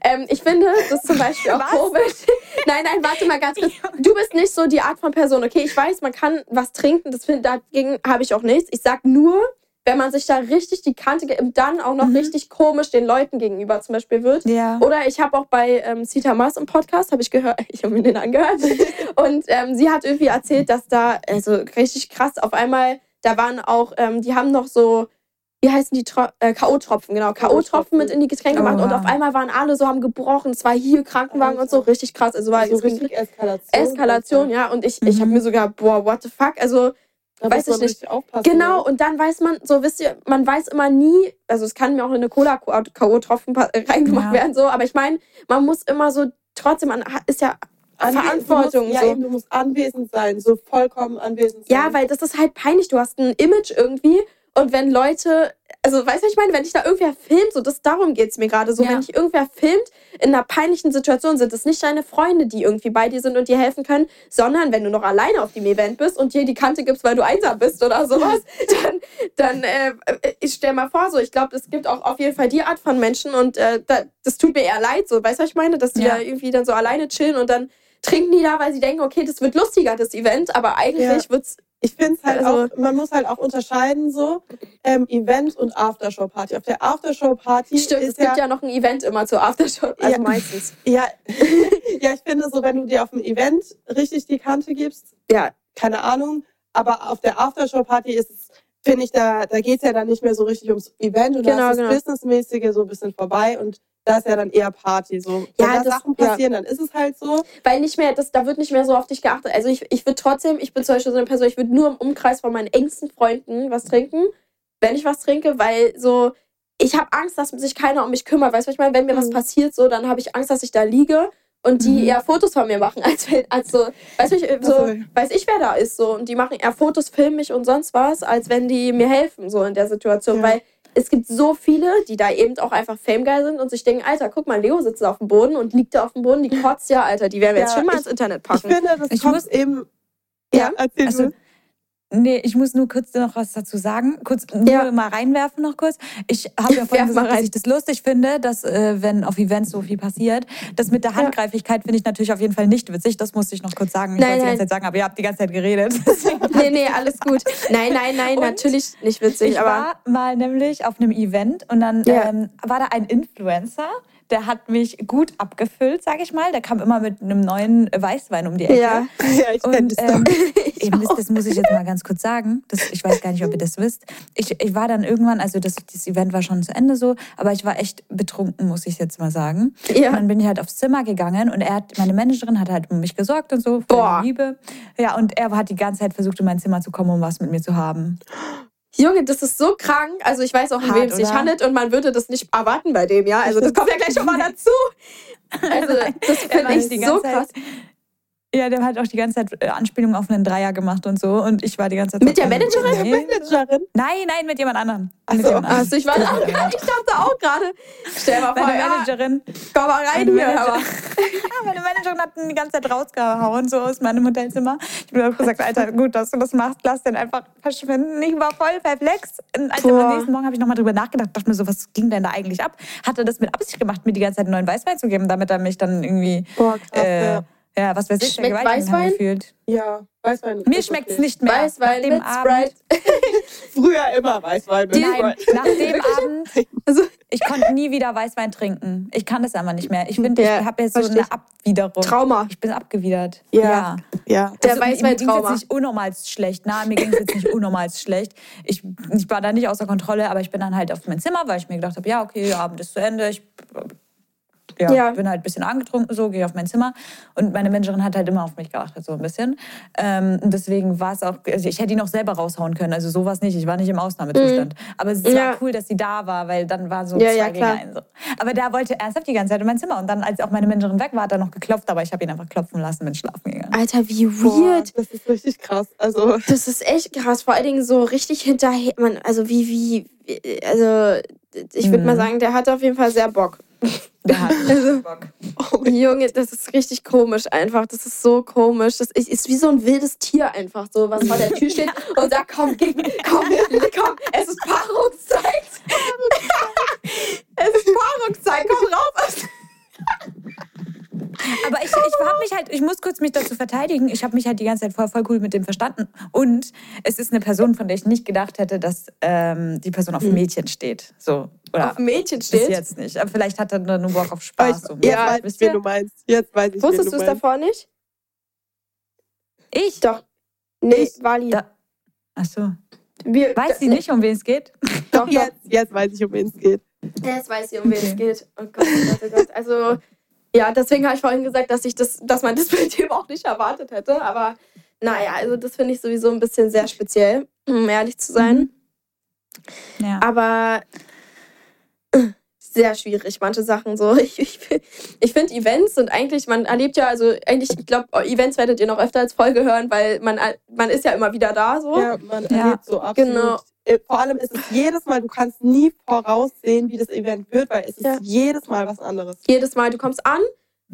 ähm, ich finde das zum Beispiel auch Was? komisch. Nein, nein, warte mal ganz kurz. Du bist nicht so die Art von Person. Okay, ich weiß, man kann was trinken, das find, dagegen habe ich auch nichts. Ich sag nur, wenn man sich da richtig die Kante gibt und dann auch noch Mhm. richtig komisch den Leuten gegenüber zum Beispiel wird. ja. Oder ich habe auch bei ähm, Sita Mas im Podcast, habe ich gehört, ich habe mir den angehört. Und ähm, sie hat irgendwie erzählt, dass da, also richtig krass, auf einmal, da waren auch, ähm, die haben noch so, wie heißen die, äh, K.O.-Tropfen, genau, K.O.-Tropfen mit in die Getränke Oh, gemacht. Und wow. auf einmal waren alle so, haben gebrochen. Es war hier Krankenwagen und so, richtig krass. Also war so es ging richtig Eskalation. Eskalation, ja. Und ich, ich habe Mhm. mir sogar, boah, what the fuck? Also, Da weiß ich nicht. Genau, ne? und dann weiß man, so wisst ihr, man weiß immer nie, also es kann mir auch in eine Cola-K.O.-Tropfen reingemacht Ja. werden, so, aber ich meine, man muss immer so, trotzdem, man ist ja Anwe- Verantwortung. Du musst, so. Ja, eben, du musst anwesend sein, so vollkommen anwesend sein. Ja, weil das ist halt peinlich. Du hast ein Image irgendwie und wenn Leute, also weißt du, was ich meine? Wenn dich da irgendwer filmt, so das darum geht's mir gerade so, Ja. wenn dich irgendwer filmt in einer peinlichen Situation, sind es nicht deine Freunde, die irgendwie bei dir sind und dir helfen können, sondern wenn du noch alleine auf dem Event bist und dir die Kante gibst, weil du einsam bist oder sowas, dann, dann äh, ich stell mal vor, so ich glaube, es gibt auch auf jeden Fall die Art von Menschen und äh, da, das tut mir eher leid, so weißt du, was ich meine, dass die Ja. da irgendwie dann so alleine chillen und dann trinken die da, weil sie denken, okay, das wird lustiger, das Event, aber eigentlich Ja. wird's Ich finde es halt Also- auch, man muss halt auch unterscheiden so ähm, Event und Aftershow-Party. Auf der Aftershow-Party Stimmt, es ist gibt ja, ja noch ein Event immer zur Aftershow, also Ja. meistens. ja, ja, ich finde so, wenn du dir auf dem Event richtig die Kante gibst, Ja, keine Ahnung, aber auf der Aftershow-Party ist es, finde ich, da, da geht es ja dann nicht mehr so richtig ums Event und Genau, da ist das genau. Businessmäßige so ein bisschen vorbei und da ist ja dann eher Party. So. Wenn Ja, da das- Sachen ja. passieren, dann ist es halt so. weil nicht mehr, das, da wird nicht mehr so auf dich geachtet. Also ich, ich würde trotzdem, ich bin zum Beispiel so eine Person, ich würde nur im Umkreis von meinen engsten Freunden was trinken, wenn ich was trinke, weil so, ich habe Angst, dass sich keiner um mich kümmert. Weißt du, was ich meine? Wenn mir was Mhm. passiert, so, dann habe ich Angst, dass ich da liege und die Mhm. eher Fotos von mir machen, als, wenn- als so, weißt du, ich, so, Also- weiß ich, wer da ist, so, und die machen eher Fotos, filmen mich und sonst was, als wenn die mir helfen, so in der Situation, Ja. weil es gibt so viele, die da eben auch einfach famegeil sind und sich denken, Alter, guck mal, Leo sitzt auf dem Boden und liegt da auf dem Boden, die kotzt ja, Alter, die werden wir jetzt Ja, schon mal ich- ins Internet Ich packen. finde, das Ich kommt muss- eben. Ja, Ja, erzähl Also, du. Nee, ich muss nur kurz noch was dazu sagen. Kurz nur Ja. mal reinwerfen noch kurz. Ich habe ja vorhin gesagt, dass ich das lustig finde, dass äh, wenn auf Events so viel passiert. Das mit der Handgreiflichkeit finde ich natürlich auf jeden Fall nicht witzig. Das musste ich noch kurz sagen. Ich Nein, wollte die ganze Zeit sagen, aber ihr habt die ganze Zeit geredet. Nee, nee, alles gut. Nein, nein, nein, Und natürlich nicht witzig, Ich aber war mal nämlich auf einem Event und dann Ja. ähm, war da ein Influencer, der hat mich gut abgefüllt, sage ich mal. Der kam immer mit einem neuen Weißwein um die Ecke. ja. Ja, ich Und Story. ähm, eben, das, das muss ich jetzt mal ganz kurz sagen. Das, ich weiß gar nicht, ob ihr das wisst. Ich, ich war dann irgendwann, also das, das Event war schon zu Ende so, aber ich war echt betrunken, muss ich jetzt mal sagen. Ja. Und dann bin ich halt aufs Zimmer gegangen und er hat, meine Managerin hat halt um mich gesorgt und so, voll Boah. Liebe. Ja, und er hat die ganze Zeit versucht, in mein Zimmer zu kommen, um was mit mir zu haben. Junge, das ist so krank. Also ich weiß auch, um wem es sich handelt und man würde das nicht erwarten bei dem, ja. Also das kommt ja gleich schon mal dazu. Also das finde ich so krass. Zeit- Ja, der hat auch die ganze Zeit äh, Anspielungen auf einen Dreier gemacht und so. Und ich war die ganze Zeit. Mit der Managerin? Nee. Managerin. Nein, nein, mit jemand anderem. Ach mit so. Also ich war auch gerade, ich dachte auch gerade, stell mal vor, Meine ja, Managerin, komm mal rein hier. Manager, Aber. Meine Managerin hat ihn die ganze Zeit rausgehauen, so aus meinem Hotelzimmer. Ich habe gesagt, Alter, gut, dass du das machst, lass den einfach verschwinden. Ich war voll perplex. Und Boah. am nächsten Morgen habe ich nochmal drüber nachgedacht, dachte mir so, was ging denn da eigentlich ab? Hat er das mit Absicht gemacht, mir die ganze Zeit einen neuen Weißwein zu geben, damit er mich dann irgendwie, Boah, krass. äh, ja. Ja, was weiß ich, Schmeckt Weißwein? gefühlt. ja, Weißwein. Mir schmeckt es okay. nicht mehr. Weißwein Nach dem mit Abend. Früher immer Weißwein. mit Nein, Sprite. nach dem Abend, Also, ich konnte nie wieder Weißwein trinken. Ich kann das einfach nicht mehr. Ich finde, Ja, ich habe jetzt so eine Abwiderung. Trauma. Ich bin abgewidert. Ja. Ja. Der Also, mir- Mir ging Weißweintrauma. jetzt nicht unnormal schlecht. Na, mir ging es jetzt nicht unnormal schlecht. Ich, ich war da nicht außer Kontrolle, aber ich bin dann halt auf mein Zimmer, weil ich mir gedacht habe, ja, okay, der Abend ist zu Ende. Ich ja, Ja. bin halt ein bisschen angetrunken, so, gehe auf mein Zimmer. Und meine Managerin hat halt immer auf mich geachtet, so ein bisschen. Ähm, und deswegen war es auch, also ich hätte ihn auch selber raushauen können, also sowas nicht. Ich war nicht im Ausnahmezustand. Aber es Ja. war cool, dass sie da war, weil dann war so Ja, zwei ja, gegen klar. einen. So. Aber der wollte ernsthaft die ganze Zeit in mein Zimmer. Und dann, als auch meine Managerin weg war, hat er noch geklopft, aber ich habe ihn einfach klopfen lassen, bin schlafen gegangen. Alter, wie Boah, weird. das ist richtig krass. Also, Das ist echt krass. Vor allen Dingen so richtig hinterher. Man, also wie, wie, wie- also ich würde Mhm. mal sagen, der hat auf jeden Fall sehr Bock. Der hat Also, Bock. Junge, das ist richtig komisch einfach. Das ist so komisch. Das ist, ist wie so ein wildes Tier einfach so, was vor der Tür steht und sagt, komm, gib, komm, komm, es ist Paarungszeit. es ist Paarungszeit, komm rauf. Aber ich, ich habe mich halt, ich muss kurz mich dazu verteidigen. Ich habe mich halt die ganze Zeit voll, voll cool mit dem verstanden. Und es ist eine Person, von der ich nicht gedacht hätte, dass ähm, die Person auf Mädchen steht. So. Oder Auf ein Mädchen bis steht. jetzt nicht. Aber vielleicht hat er nur Bock auf ich, Spaß. so. jetzt Ja, weiß wisst ich, ihr? du meinst. Jetzt weiß ich, Wusstest du es davor nicht? Ich? Doch. Nee, Ich- Wally. Da, ach so. Wir, Weiß sie nee, nicht, um wen es geht? Doch, doch. Jetzt, jetzt weiß ich, um wen es geht. Jetzt weiß ich, um wen es Okay. geht. Oh Gott, oh Gott, oh Gott. Also, ja, deswegen habe ich vorhin gesagt, dass ich das, dass man das bei dem auch nicht erwartet hätte. Aber naja, also das finde ich sowieso ein bisschen sehr speziell, um ehrlich zu sein. Mhm. Ja. Aber sehr schwierig, manche Sachen so. Ich, ich, ich finde Events sind eigentlich, man erlebt ja, also eigentlich, ich glaube, Events werdet ihr noch öfter als Folge hören, weil man, man ist ja immer wieder da so. Ja, man Ja. erlebt so absolut. Genau. Äh, Vor allem ist es jedes Mal, du kannst nie voraussehen, wie das Event wird, weil es ist Ja. jedes Mal was anderes. Jedes Mal, du kommst an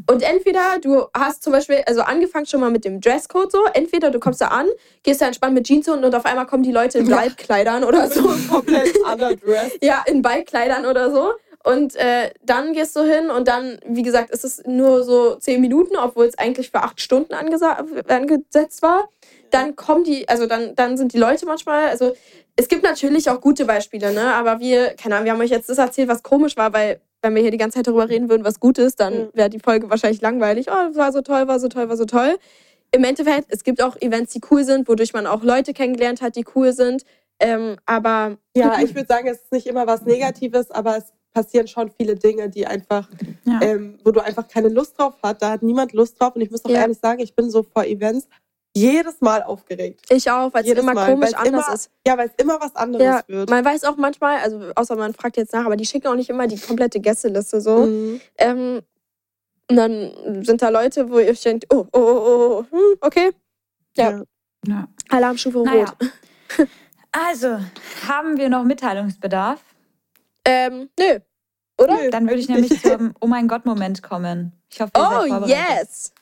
und entweder du hast zum Beispiel, also angefangen schon mal mit dem Dresscode so, entweder du kommst da an, gehst da entspannt mit Jeans und, und auf einmal kommen die Leute in. Ballkleidern oder so. komplett underdressed. Ja, in Ballkleidern oder so. Und äh, dann gehst du hin und dann, wie gesagt, ist es nur so zehn Minuten, obwohl es eigentlich für acht Stunden angesetzt war. Dann kommen die, also dann, dann sind die Leute manchmal, also es gibt natürlich auch gute Beispiele, ne? Aber wir, keine Ahnung, wir haben euch jetzt das erzählt, was komisch war, weil wenn wir hier die ganze Zeit darüber reden würden, was gut ist, dann Mhm. wäre die Folge wahrscheinlich langweilig. Oh, war so toll, war so toll, war so toll. Im Endeffekt, es gibt auch Events, die cool sind, wodurch man auch Leute kennengelernt hat, die cool sind. Ähm, aber Ja, ich würde sagen, es ist nicht immer was Negatives, aber es passieren schon viele Dinge, die einfach, Ja. ähm, wo du einfach keine Lust drauf hast. Da hat niemand Lust drauf. Und ich muss auch Ja. ehrlich sagen, ich bin so vor Events jedes Mal aufgeregt. ich auch, weil es immer Mal, komisch weil's anders immer, ist. Ja, weil es immer was anderes Ja, wird. man weiß auch manchmal, also außer man fragt jetzt nach, aber die schicken auch nicht immer die komplette Gästeliste so. Mhm. Ähm, und dann sind da Leute, wo ihr euch denkt, oh, oh, oh, oh, hm, okay, Ja. Ja. Alarmstufe Naja. rot. Also, haben wir noch Mitteilungsbedarf? Ähm, nö. Oder? Nö, Dann würde ich nämlich zum Oh mein Gott-Moment kommen. Ich hoffe, ihr seid Oh, vorbereitet. yes.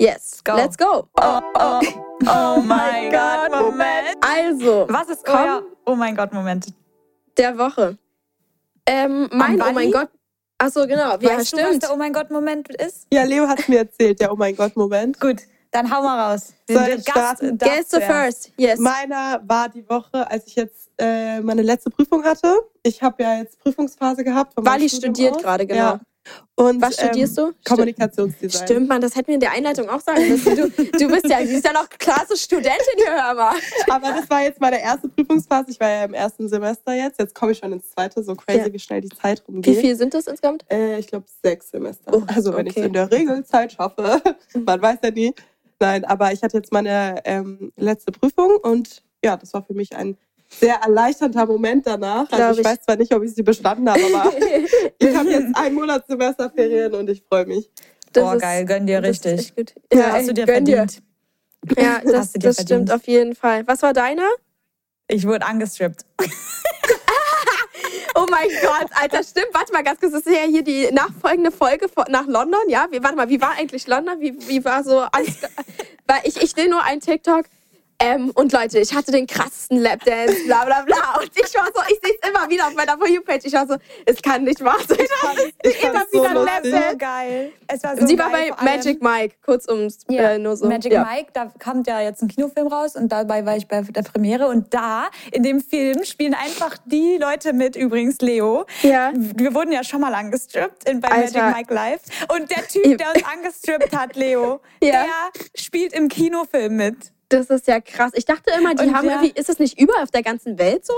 Yes, Go. let's go. Oh, oh, oh mein Gott, Moment. Also, Was ist Komm. euer Oh mein Gott-Moment? der Woche. Ähm, mein, oh mein? Gott. Achso, genau. Ja, weißt du, was stimmt. der Oh mein Gott-Moment ist? Ja, Leo hat es mir erzählt, der Oh mein Gott-Moment. Gut, dann hau mal raus. Soll Der ich starten? Guess the first. Yes. Meiner war die Woche, als ich jetzt äh, meine letzte Prüfung hatte. Ich habe ja jetzt Prüfungsphase gehabt. Wally studiert aus. gerade, genau. Ja. Und, Was studierst ähm, du? Kommunikationsdesign. Stimmt, Mann, das hätten wir in der Einleitung auch sagen müssen. Du, du bist ja, du bist ja noch klasse Studentin hier, hör mal. Aber das war jetzt meine erste Prüfungsphase. Ich war ja im ersten Semester jetzt. Jetzt komme ich schon ins zweite. So crazy, Ja. wie schnell die Zeit Wie rumgeht. viel sind das insgesamt? Äh, ich glaube sechs Semester. Oh, also wenn ich okay. es in der Regelzeit schaffe. Man weiß ja nie. Nein, aber ich hatte jetzt meine ähm, letzte Prüfung und ja, das war für mich ein sehr erleichternder Moment danach. Glaub Also ich, ich. weiß zwar nicht, ob ich sie bestanden habe, aber ich habe jetzt einen Monat Semesterferien und ich freue mich. Das Boah, ist- geil, gönn dir richtig. Ja, Ja, hast du dir gönn dir. verdient. Ja, das, Hast du dir das verdient. stimmt auf jeden Fall. Was war deiner? Ich wurde angestrippt. Oh mein Gott, Alter, stimmt. Warte mal ganz kurz, das ist ja hier die nachfolgende Folge nach London, ja? Wie, warte mal, wie war eigentlich London? Wie, wie war so alles? Weil ich, ich sehe nur einen TikTok. Ähm, und Leute, ich hatte den krassesten Lapdance, bla bla bla. Und ich war so, ich sehe es immer wieder auf meiner For You-Page. Ich war so, es kann nicht wahr sein. Ich Immer fand's so wieder lustig. Lapdance. geil. Es war so Sie war geil, bei vor allem- Magic Mike, kurz ums Ja, äh, nur so. Magic ja. Mike, da kommt ja jetzt ein Kinofilm raus und dabei war ich bei der Premiere und da in dem Film spielen einfach die Leute mit, übrigens Leo. Ja. Wir wurden ja schon mal angestrippt in, bei Alter. Magic Mike Live und der Typ, der uns angestrippt hat, Leo, Ja. der spielt im Kinofilm mit. Das ist ja krass. Ich dachte immer, die Und haben ja. irgendwie, ist es nicht überall auf der ganzen Welt so?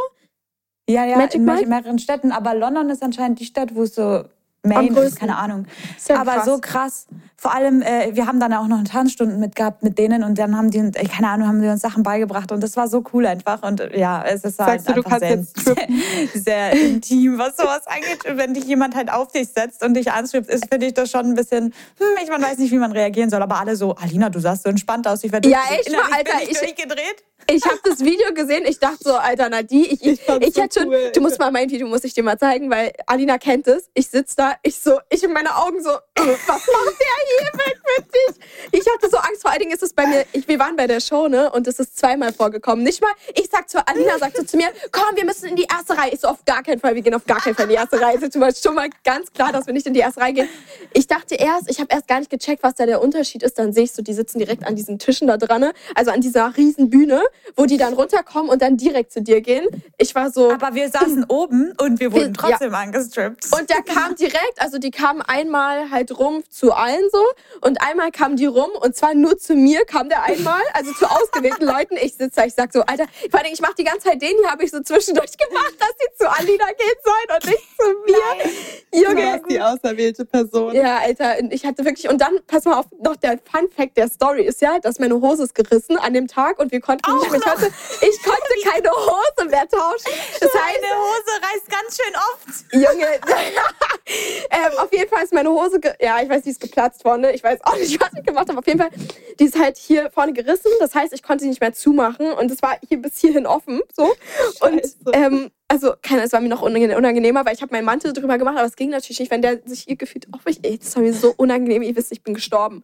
Ja, ja, Magic in Mike? mehreren Städten, aber London ist anscheinend die Stadt, wo es so Main ist, keine Ahnung. Ja aber krass. so krass. Vor allem, äh, wir haben dann auch noch Tanzstunden mit gehabt mit denen und dann haben die, uns- äh, keine Ahnung, haben die uns Sachen beigebracht und das war so cool einfach und äh, ja, es ist halt Sagst du, du einfach kannst sehr, sehr, sehr intim, was sowas angeht. Und wenn dich jemand halt auf dich setzt und dich anschreibt, ist finde ich das schon ein bisschen, hm, ich man weiß nicht, wie man reagieren soll, aber alle so, Alina, du sahst so entspannt aus, ich werde Ja, echt mal, Alter, ich, ich- durchgedreht. Ich habe das Video gesehen, ich dachte so, Alter, Nadi, ich, ich, Ich ich so hätte schon, cool. du musst mal mein Video, muss ich dir mal zeigen, weil Alina kennt es. Ich sitz da, ich so, ich in meine Augen so, äh, was macht der hier weg mit dich? Ich hatte so Angst, vor allen Dingen ist es bei mir, ich, wir waren bei der Show, ne, und es ist zweimal vorgekommen. Nicht mal, ich sag zu Alina, sagt so zu mir, komm, wir müssen in die erste Reihe. Ich so, auf gar keinen Fall, wir gehen auf gar keinen Fall in die erste Reihe. Es ist schon mal- schon mal ganz klar, dass wir nicht in die erste Reihe gehen. Ich dachte erst, ich habe erst gar nicht gecheckt, was da der Unterschied ist. Dann sehe ich so, die sitzen direkt an diesen Tischen da dran, ne? also an dieser riesen Bühne. Wo die dann runterkommen und dann direkt zu dir gehen. Ich war so. Aber wir saßen oben und wir wurden Ja. trotzdem angestrippt. Und der kam direkt, also die kamen einmal halt rum zu allen so und einmal kamen die rum und zwar nur zu mir kam der einmal, also zu ausgewählten Leuten. Ich sitze da, ich sag so, Alter, vor allem ich mache die ganze Zeit den hier, habe ich so zwischendurch gemacht, dass sie zu Alina gehen sollen und nicht zu mir. Du Junge, warst die auserwählte Person. ja, Alter, und ich hatte wirklich, und dann, pass mal auf, noch der Fun Fact der Story ist ja, dass meine Hose ist gerissen an dem Tag und wir konnten nicht mehr, ich konnte, ich konnte keine Hose mehr tauschen. Das heißt, Deine Hose reißt ganz schön oft. Junge, ähm, auf jeden Fall ist meine Hose, ja, ich weiß, die ist geplatzt vorne. Ich weiß auch nicht, was ich gemacht habe. Auf jeden Fall, die ist halt hier vorne gerissen. Das heißt, ich konnte sie nicht mehr zumachen und es war hier bis hierhin offen. So. Und ähm, also, keine, es war mir noch unange- unangenehmer, weil ich habe meinen Mantel drüber gemacht, aber es ging natürlich nicht, wenn der sich hier gefühlt mich. Ey, das war mir so unangenehm. Ihr wisst, ich bin gestorben.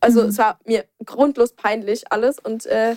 Also, es war mir grundlos peinlich alles und äh,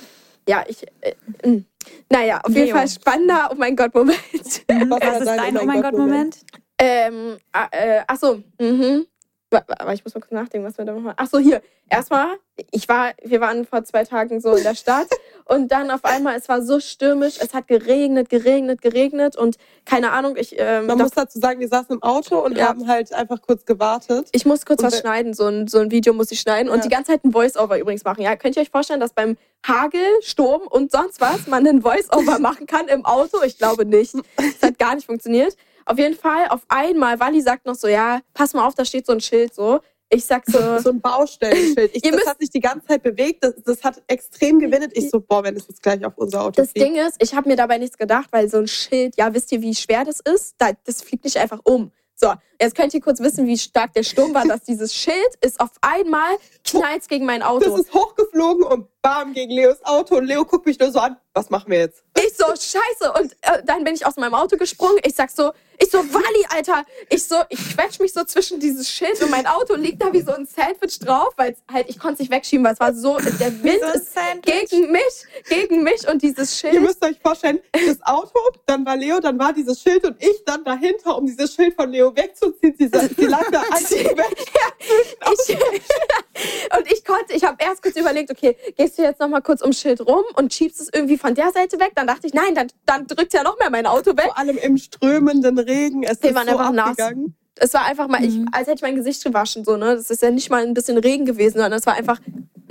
ja, ich. Äh, mh. naja, auf jeden Leo. Fall spannender, oh mein Gott, Moment. Was war Was ist dein Oh mein Gott-Moment? Ähm, äh, ach so, mhm. Aber ich muss mal kurz nachdenken, was wir da machen. Ach so, hier. Erstmal, ich war, wir waren vor zwei Tagen so in der Stadt und dann auf einmal, es war so stürmisch, es hat geregnet, geregnet, geregnet und keine Ahnung, ich, ähm, Man muss dazu sagen, wir saßen im Auto und Ja. haben halt einfach kurz gewartet. ich muss kurz Und was schneiden, so ein, so ein Video muss ich schneiden und Ja. die ganze Zeit ein Voice-Over übrigens machen. Ja, könnt ihr euch vorstellen, dass beim Hagel, Sturm und sonst was man einen Voice-Over machen kann im Auto? Ich glaube nicht. Das hat gar nicht funktioniert. Auf jeden Fall, auf einmal, Wally sagt noch so, ja, pass mal auf, da steht so ein Schild so. Ich sag so, so ein Baustellenschild. Ich, das hat sich die ganze Zeit bewegt. Das, das hat extrem gewindet. Ich so, boah, wenn es jetzt gleich auf unser Auto Das fliegt. Ding ist, ich habe mir dabei nichts gedacht, weil so ein Schild, ja, wisst ihr, wie schwer das ist? Da, das fliegt nicht einfach um. So, jetzt könnt ihr kurz wissen, wie stark der Sturm war, dass dieses Schild ist auf einmal knallt gegen mein Das Auto. ist hochgeflogen und bam gegen Leos Auto. Und Leo guckt mich nur so an. Was machen wir jetzt? Ich so, scheiße. Und äh, dann bin ich aus meinem Auto gesprungen. Ich sag so, ich so, Wally, Alter. Ich so, ich quetsch mich so zwischen dieses Schild und mein Auto liegt da wie so ein Sandwich drauf, weil halt, ich konnte es nicht wegschieben, weil es war so, der Wind So ist Sandwich. gegen mich, gegen mich und dieses Schild. Ihr müsst euch vorstellen, das Auto, dann war Leo, dann war dieses Schild und ich dann dahinter, um dieses Schild von Leo wegzuziehen. Sie, sie lag da an ich, und ich konnte, ich habe erst kurz überlegt, okay, gehst du jetzt noch mal kurz ums Schild rum und schiebst es irgendwie von der Seite weg? Dann dachte ich, nein, dann, dann drückt ja noch mehr mein Auto weg. Vor allem im strömenden Regen. Es Wir ist waren so einfach nass. Es war einfach mal, ich, Mhm. als hätte ich mein Gesicht gewaschen, so, ne? Das ist ja nicht mal ein bisschen Regen gewesen, sondern es war einfach,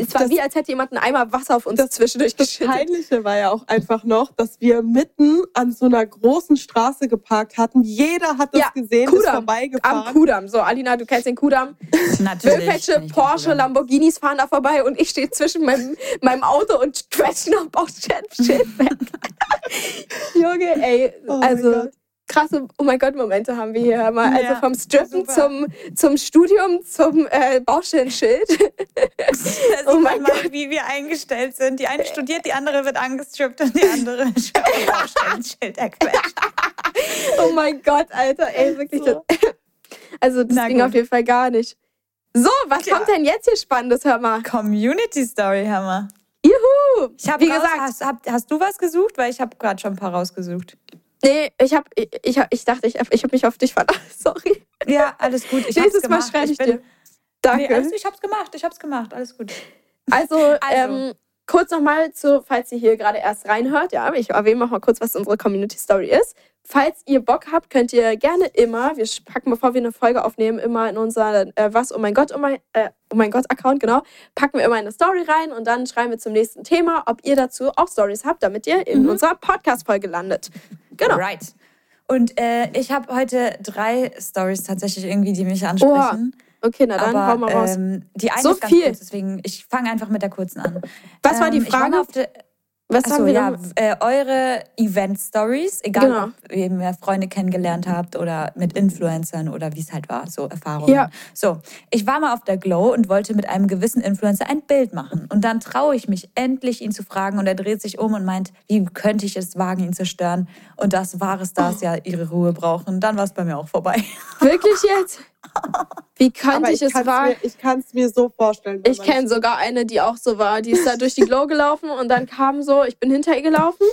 es war Das- wie, als hätte jemand einen Eimer Wasser auf uns zwischendurch Das geschüttet. Peinliche war ja auch einfach noch, dass wir mitten an so einer großen Straße geparkt hatten. Jeder hat das Ja, gesehen, ist Kudamm. Am vorbeigefahren. Kudamm. So, Alina, du kennst den Kudamm. Natürlich. Irgendwelche Porsche, Kudamm. Lamborghinis fahren da vorbei und ich stehe zwischen meinem, meinem Auto und quetsche noch Bauschild weg. Junge, ey, Oh mein also Gott. Krasse Oh mein Gott Momente haben wir hier mal. Also Ja, vom Strippen zum, zum Studium zum äh, Baustellenschild. Oh mein mal, wie wir eingestellt sind. Die eine studiert, die andere wird angestrippt und die andere ein Schild erquetscht. oh mein Gott, Alter, ey, wirklich. So. Das, also das Na ging gut. auf jeden Fall gar nicht. So, was Tja. kommt denn jetzt hier Spannendes, hör mal? Community Story, Hammer. Juhu! Ich hab Wie raus, gesagt, hast, hab, hast du was gesucht? Weil ich habe gerade schon ein paar rausgesucht. Nee, ich hab, ich, ich, ich dachte, ich, ich habe mich auf dich verlassen. Sorry. Ja, alles gut. Ich Nächstes hab's Mal gemacht. schreibe ich, bin- dir. Danke. Nee, alles, ich hab's gemacht. Ich hab's gemacht. Alles gut. Also, Ähm, kurz nochmal zu, falls ihr hier gerade erst reinhört, ja, ich erwähne noch mal kurz, was unsere Community Story ist. Falls ihr Bock habt, könnt ihr gerne immer, wir packen, bevor wir eine Folge aufnehmen, immer in unser äh, Was, oh mein Gott, oh mein, äh, oh mein Gott Account, genau, packen wir immer eine Story rein und dann schreiben wir zum nächsten Thema, ob ihr dazu auch Stories habt, damit ihr in unserer Podcast-Folge landet. Genau. Right. Und äh, ich habe heute drei Stories tatsächlich irgendwie, die mich ansprechen. Okay, na dann, hau Aber mal raus. ähm, die eine So ist ganz viel. kurz, deswegen ich fange einfach mit der kurzen an. Was war die Ähm, Frage? Was Achso, haben wir ja, äh, eure Event-Stories, egal Genau. ob ihr mehr Freunde kennengelernt habt oder mit Influencern oder wie es halt war, so Erfahrungen. Ja. So, ich war mal auf der Glow und wollte mit einem gewissen Influencer ein Bild machen. Und dann traue ich mich endlich, ihn zu fragen und er dreht sich um und meint, wie könnte ich es wagen, ihn zu stören? Und dass wahre Stars ja ihre Ruhe brauchen. Dann war es bei mir auch vorbei. Wirklich jetzt? Wie könnte ich ich es kann wagen? es mir, ich kann's mir so vorstellen. Ich kenne sogar eine, die auch so war. Die ist da durch die Glow gelaufen und dann kam so, ich bin hinter ihr gelaufen.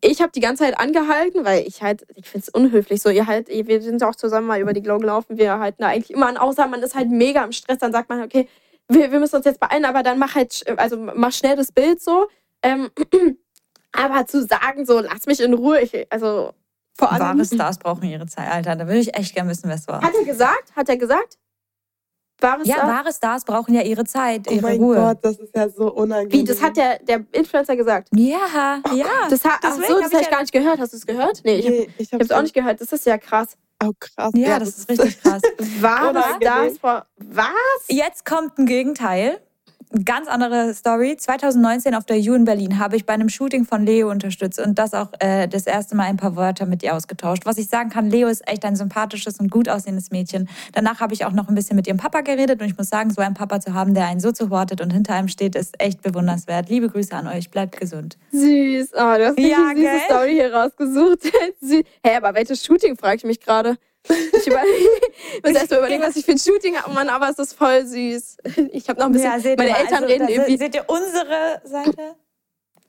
Ich habe die ganze Zeit angehalten, weil ich halt, ich finde es unhöflich so. Ihr halt, wir sind auch zusammen mal über die Glow gelaufen. Wir halten da eigentlich immer an, außer man ist halt mega im Stress. Dann sagt man, okay, wir, wir müssen uns jetzt beeilen, aber dann mach halt, also mach schnell das Bild so. Ähm, Aber zu sagen, so, lass mich in Ruhe, ich, also vor allem. Wahre Stars brauchen ihre Zeit, Alter. Da würde ich echt gerne wissen, wer es war. Hat er gesagt? Hat er gesagt? Wahre Ja, Stars? wahre Stars brauchen ja ihre Zeit, Oh ihre mein Ruhe. Gott, das ist ja so unangenehm. Wie, das hat der, der Influencer gesagt? Ja, ja. Das hat, ach so, das hab habe ich ich ja- gar nicht gehört. Hast du es gehört? Nee, ich habe Nee, ich ich es auch nicht gehört. Das ist ja krass. Oh, krass. Ja, das ist richtig krass. Wahre. Stars, Frau- was? Jetzt kommt ein Gegenteil. Ganz andere Story. 2019 auf der U in Berlin habe ich bei einem Shooting von Leo unterstützt und das auch äh, das erste Mal ein paar Wörter mit ihr ausgetauscht. Was ich sagen kann, Leo ist echt ein sympathisches und gut aussehendes Mädchen. Danach habe ich auch noch ein bisschen mit ihrem Papa geredet und ich muss sagen, so einen Papa zu haben, der einen so supportet und hinter einem steht, ist echt bewundernswert. Liebe Grüße an euch, bleibt gesund. Süß. Oh, du hast Ja, süße gell? Story hier rausgesucht. Hä, aber welches Shooting, frage ich mich gerade. Ich muss erst mal überlegen, was ich für ein Shooting habe, Mann, aber es ist voll süß. Ich habe noch ein bisschen, seht meine mal, Eltern also, reden irgendwie. Seht ihr unsere Seite?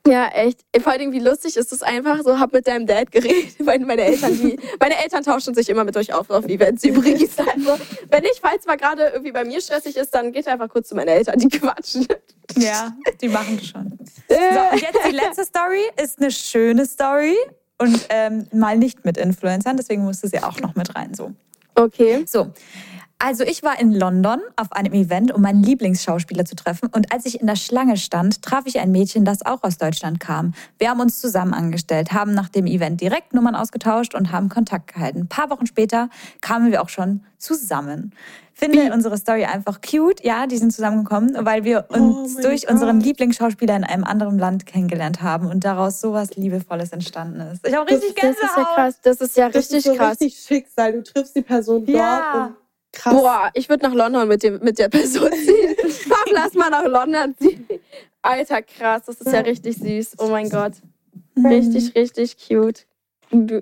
Ja, echt. Vor allem, wie lustig ist es einfach so, hab mit deinem Dad geredet, weil meine Eltern, die, meine Eltern tauschen sich immer mit euch auf auf Events übrigens. Also, wenn ich, falls mal gerade irgendwie bei mir stressig ist, dann geht einfach kurz zu meinen Eltern, die quatschen. Ja, die machen schon. So, und jetzt die letzte Story ist eine schöne Story und ähm, mal nicht mit Influencern, deswegen musste sie auch noch mit rein. So. Okay. so. Also ich war in London auf einem Event, um meinen Lieblingsschauspieler zu treffen. Und als ich in der Schlange stand, traf ich ein Mädchen, das auch aus Deutschland kam. Wir haben uns zusammen angestellt, haben nach dem Event direkt Nummern ausgetauscht und haben Kontakt gehalten. Ein paar Wochen später kamen wir auch schon zusammen. Finde unsere Story einfach cute. Ja, die sind zusammengekommen, weil wir uns mein durch Gott. unseren Lieblingsschauspieler in einem anderen Land kennengelernt haben und daraus sowas Liebevolles entstanden ist. Ich habe Das richtig Das ist ja Gänsehaut. krass. Das ist ja Das richtig ist so krass. richtig Schicksal. Du triffst die Person dort Ja. und krass. Boah, ich würde nach London mit, dem, mit der Person ziehen. Pap, lass mal nach London ziehen. Alter, krass, das ist ja richtig süß. Oh mein Gott. Richtig, richtig cute.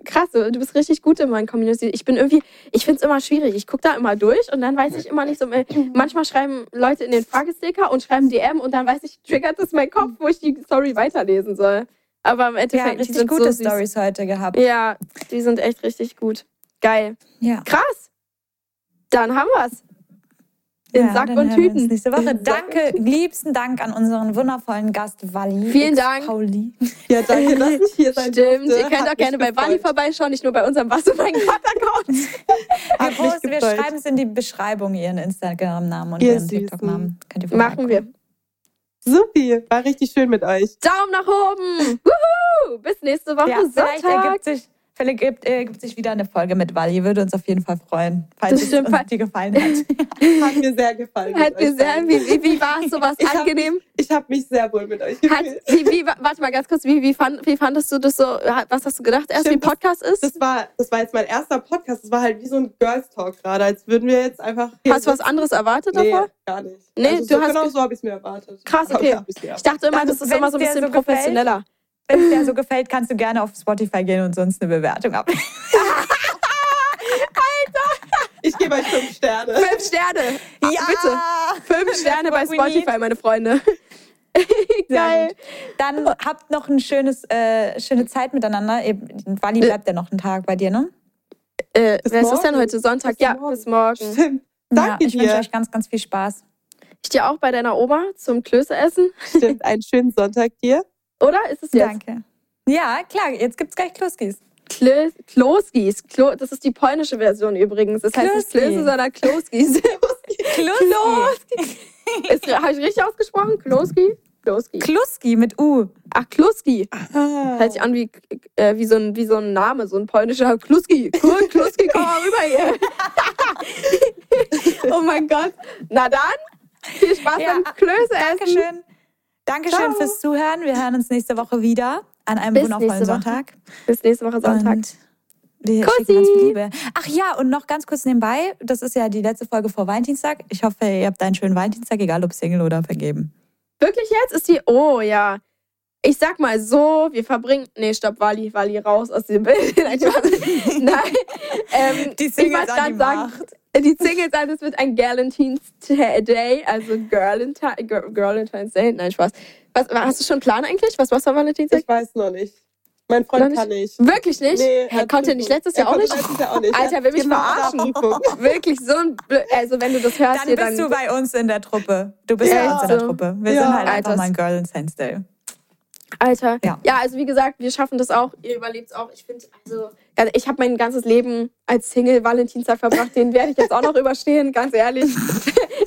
Krass, du bist richtig gut in meinen Community. Ich bin irgendwie, ich finde es immer schwierig. Ich gucke da immer durch und dann weiß ich immer nicht so. äh, Manchmal schreiben Leute in den Fragesticker und schreiben DM und dann weiß ich, triggert das mein Kopf, wo ich die Story weiterlesen soll. Aber im Ja, Endeffekt, die richtig sind gute so. Stories heute gehabt. Ja, die sind echt richtig gut. Geil. Ja. Krass. Dann haben wir's. In Ja, Sack dann und hören wir uns Tüten. Nächste Woche. In Sack Danke, liebsten Dank an unseren wundervollen Gast Wally. Vielen Dank. Pauli. Ja, danke, dass ich hier sein Stimmt, durfte. ihr könnt Hat auch gerne bei Wally vorbeischauen, nicht nur bei unserem Was und mein Gott-Account. Wir, posten, wir gefreut. schreiben es in die Beschreibung, ihren Instagram-Namen und Ihr ihren. TikTok-Namen. Könnt ihr Machen wir. Supi, war richtig schön mit euch. Daumen nach oben. Wuhu. Bis nächste Woche Ja, vielleicht Sonntag. ergibt sich, vielleicht ergibt, ergibt sich wieder eine Folge mit Wally. Würde uns auf jeden Fall freuen, falls Das es uns dir gefallen hat. Hat mir sehr gefallen. Hat mir sehr, wie, wie, wie war es? Sowas Ich hab angenehm? Ich habe mich sehr wohl mit euch Hat, gefühlt. wie, wie, warte mal ganz kurz, wie, wie, fand, wie fandest du das so? Was hast du gedacht erst, wie Stimmt, das- Podcast ist? Das war, das war jetzt mein erster Podcast. Das war halt wie so ein Girls Talk gerade, als würden wir jetzt einfach. hast du was anderes erwartet Nee, davor? gar nicht. Nee, also du so, hast genau ge- so habe ich es mir erwartet. Krass, okay. hab mir Ich dachte immer, Dann, das ist immer so ein bisschen so gefällt, professioneller. Wenn es dir so gefällt, kannst du gerne auf Spotify gehen und sonst eine Bewertung ab. Ich gebe euch fünf Sterne. Fünf Sterne. Ah, Bitte. Fünf Sterne bei. Spotify, meine Freunde. Sehr Geil. gut. Dann habt noch eine schönes, äh, schöne Zeit miteinander. Wally bleibt ja noch einen Tag bei dir, ne? Äh, Bis wer ist denn heute? Sonntag? Bis ja, morgen. bis morgen. Stimmt. ja, Danke ich wünsche dir. euch ganz, ganz viel Spaß. Ich dir auch bei deiner Oma zum Klöße essen. Stimmt. Einen schönen Sonntag dir. Oder ist es jetzt? Danke. Ja, klar, jetzt gibt's gleich Kluskis. Klö Kloskis. Klo das ist die polnische Version übrigens. Das heißt nicht Kloski. Klöße, sondern Kloskis. Kluski. Habe ich richtig ausgesprochen? Kloski? Kloski. Kluski mit U. Ach, Kluski. Ah. Hört sich an wie, äh, wie, so ein, wie so ein Name, so ein polnischer Kluski. Cool, Kluski, komm mal rüber hier. oh mein Gott. Na dann, viel Spaß Ja, beim Klöße essen. Dankeschön. Dankeschön Ciao. fürs Zuhören. Wir hören uns nächste Woche wieder an einem Bis wundervollen nächste Woche. Sonntag. Bis nächste Woche Sonntag. Und wir Kussi. schicken ganz viel Liebe. Ach ja, und noch ganz kurz nebenbei, das ist ja die letzte Folge vor Valentinstag. Ich hoffe, ihr habt einen schönen Valentinstag, egal ob Single oder vergeben. Wirklich jetzt? Ist die. Oh ja. Ich sag mal so, wir verbringen. Nee, stopp, Wally, Wally, raus aus dem Bild. Nein. Ähm, Die Singles wollte an die sagen, Macht. die Singles sagen, es wird ein Galentine's Day, also Girlentine, Girl- Girlentine's Day. Nein, Spaß. Was, hast du schon einen Plan eigentlich? Was war's am Valentinstag? Ich weiß noch nicht. Mein Freund nicht? kann nicht. Wirklich nicht? Nee, konnte er Prüfung. nicht letztes Er Jahr auch konnte nicht? Letztes Jahr auch nicht. Alter, Er will mich genau verarschen. Wirklich so ein. Blö also, wenn du das hörst, Dann hier, bist dann. du bei uns in der Truppe. Du bist Ja, bei uns in der. Truppe. Wir Ja. sind halt Alter, einfach mal ein Girl in Sense Day. Alter. Ja. ja, also wie gesagt, wir schaffen das auch. Ihr überlebt es auch. Ich finde, also, ja, ich habe mein ganzes Leben als Single Valentinstag verbracht. Den werde ich jetzt auch noch überstehen, ganz ehrlich.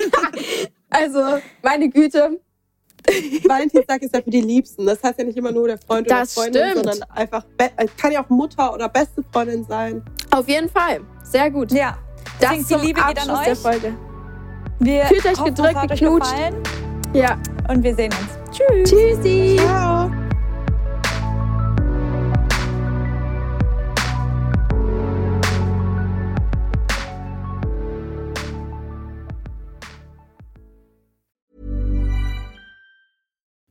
also, meine Güte. Valentinstag ist ja für die Liebsten. Das heißt ja nicht immer nur der Freund oder Das Freundin, stimmt. sondern einfach, äh, kann ja auch Mutter oder beste Freundin sein. Auf jeden Fall. Sehr gut. Ja. Das Deswegen, zum die Liebe geht an Abschluss der euch. Folge. Wir Fühlt euch gedrückt, euch geknutscht. Ja. und wir sehen uns. Tschüss. Tschüssi. Ciao.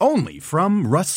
Only from Rust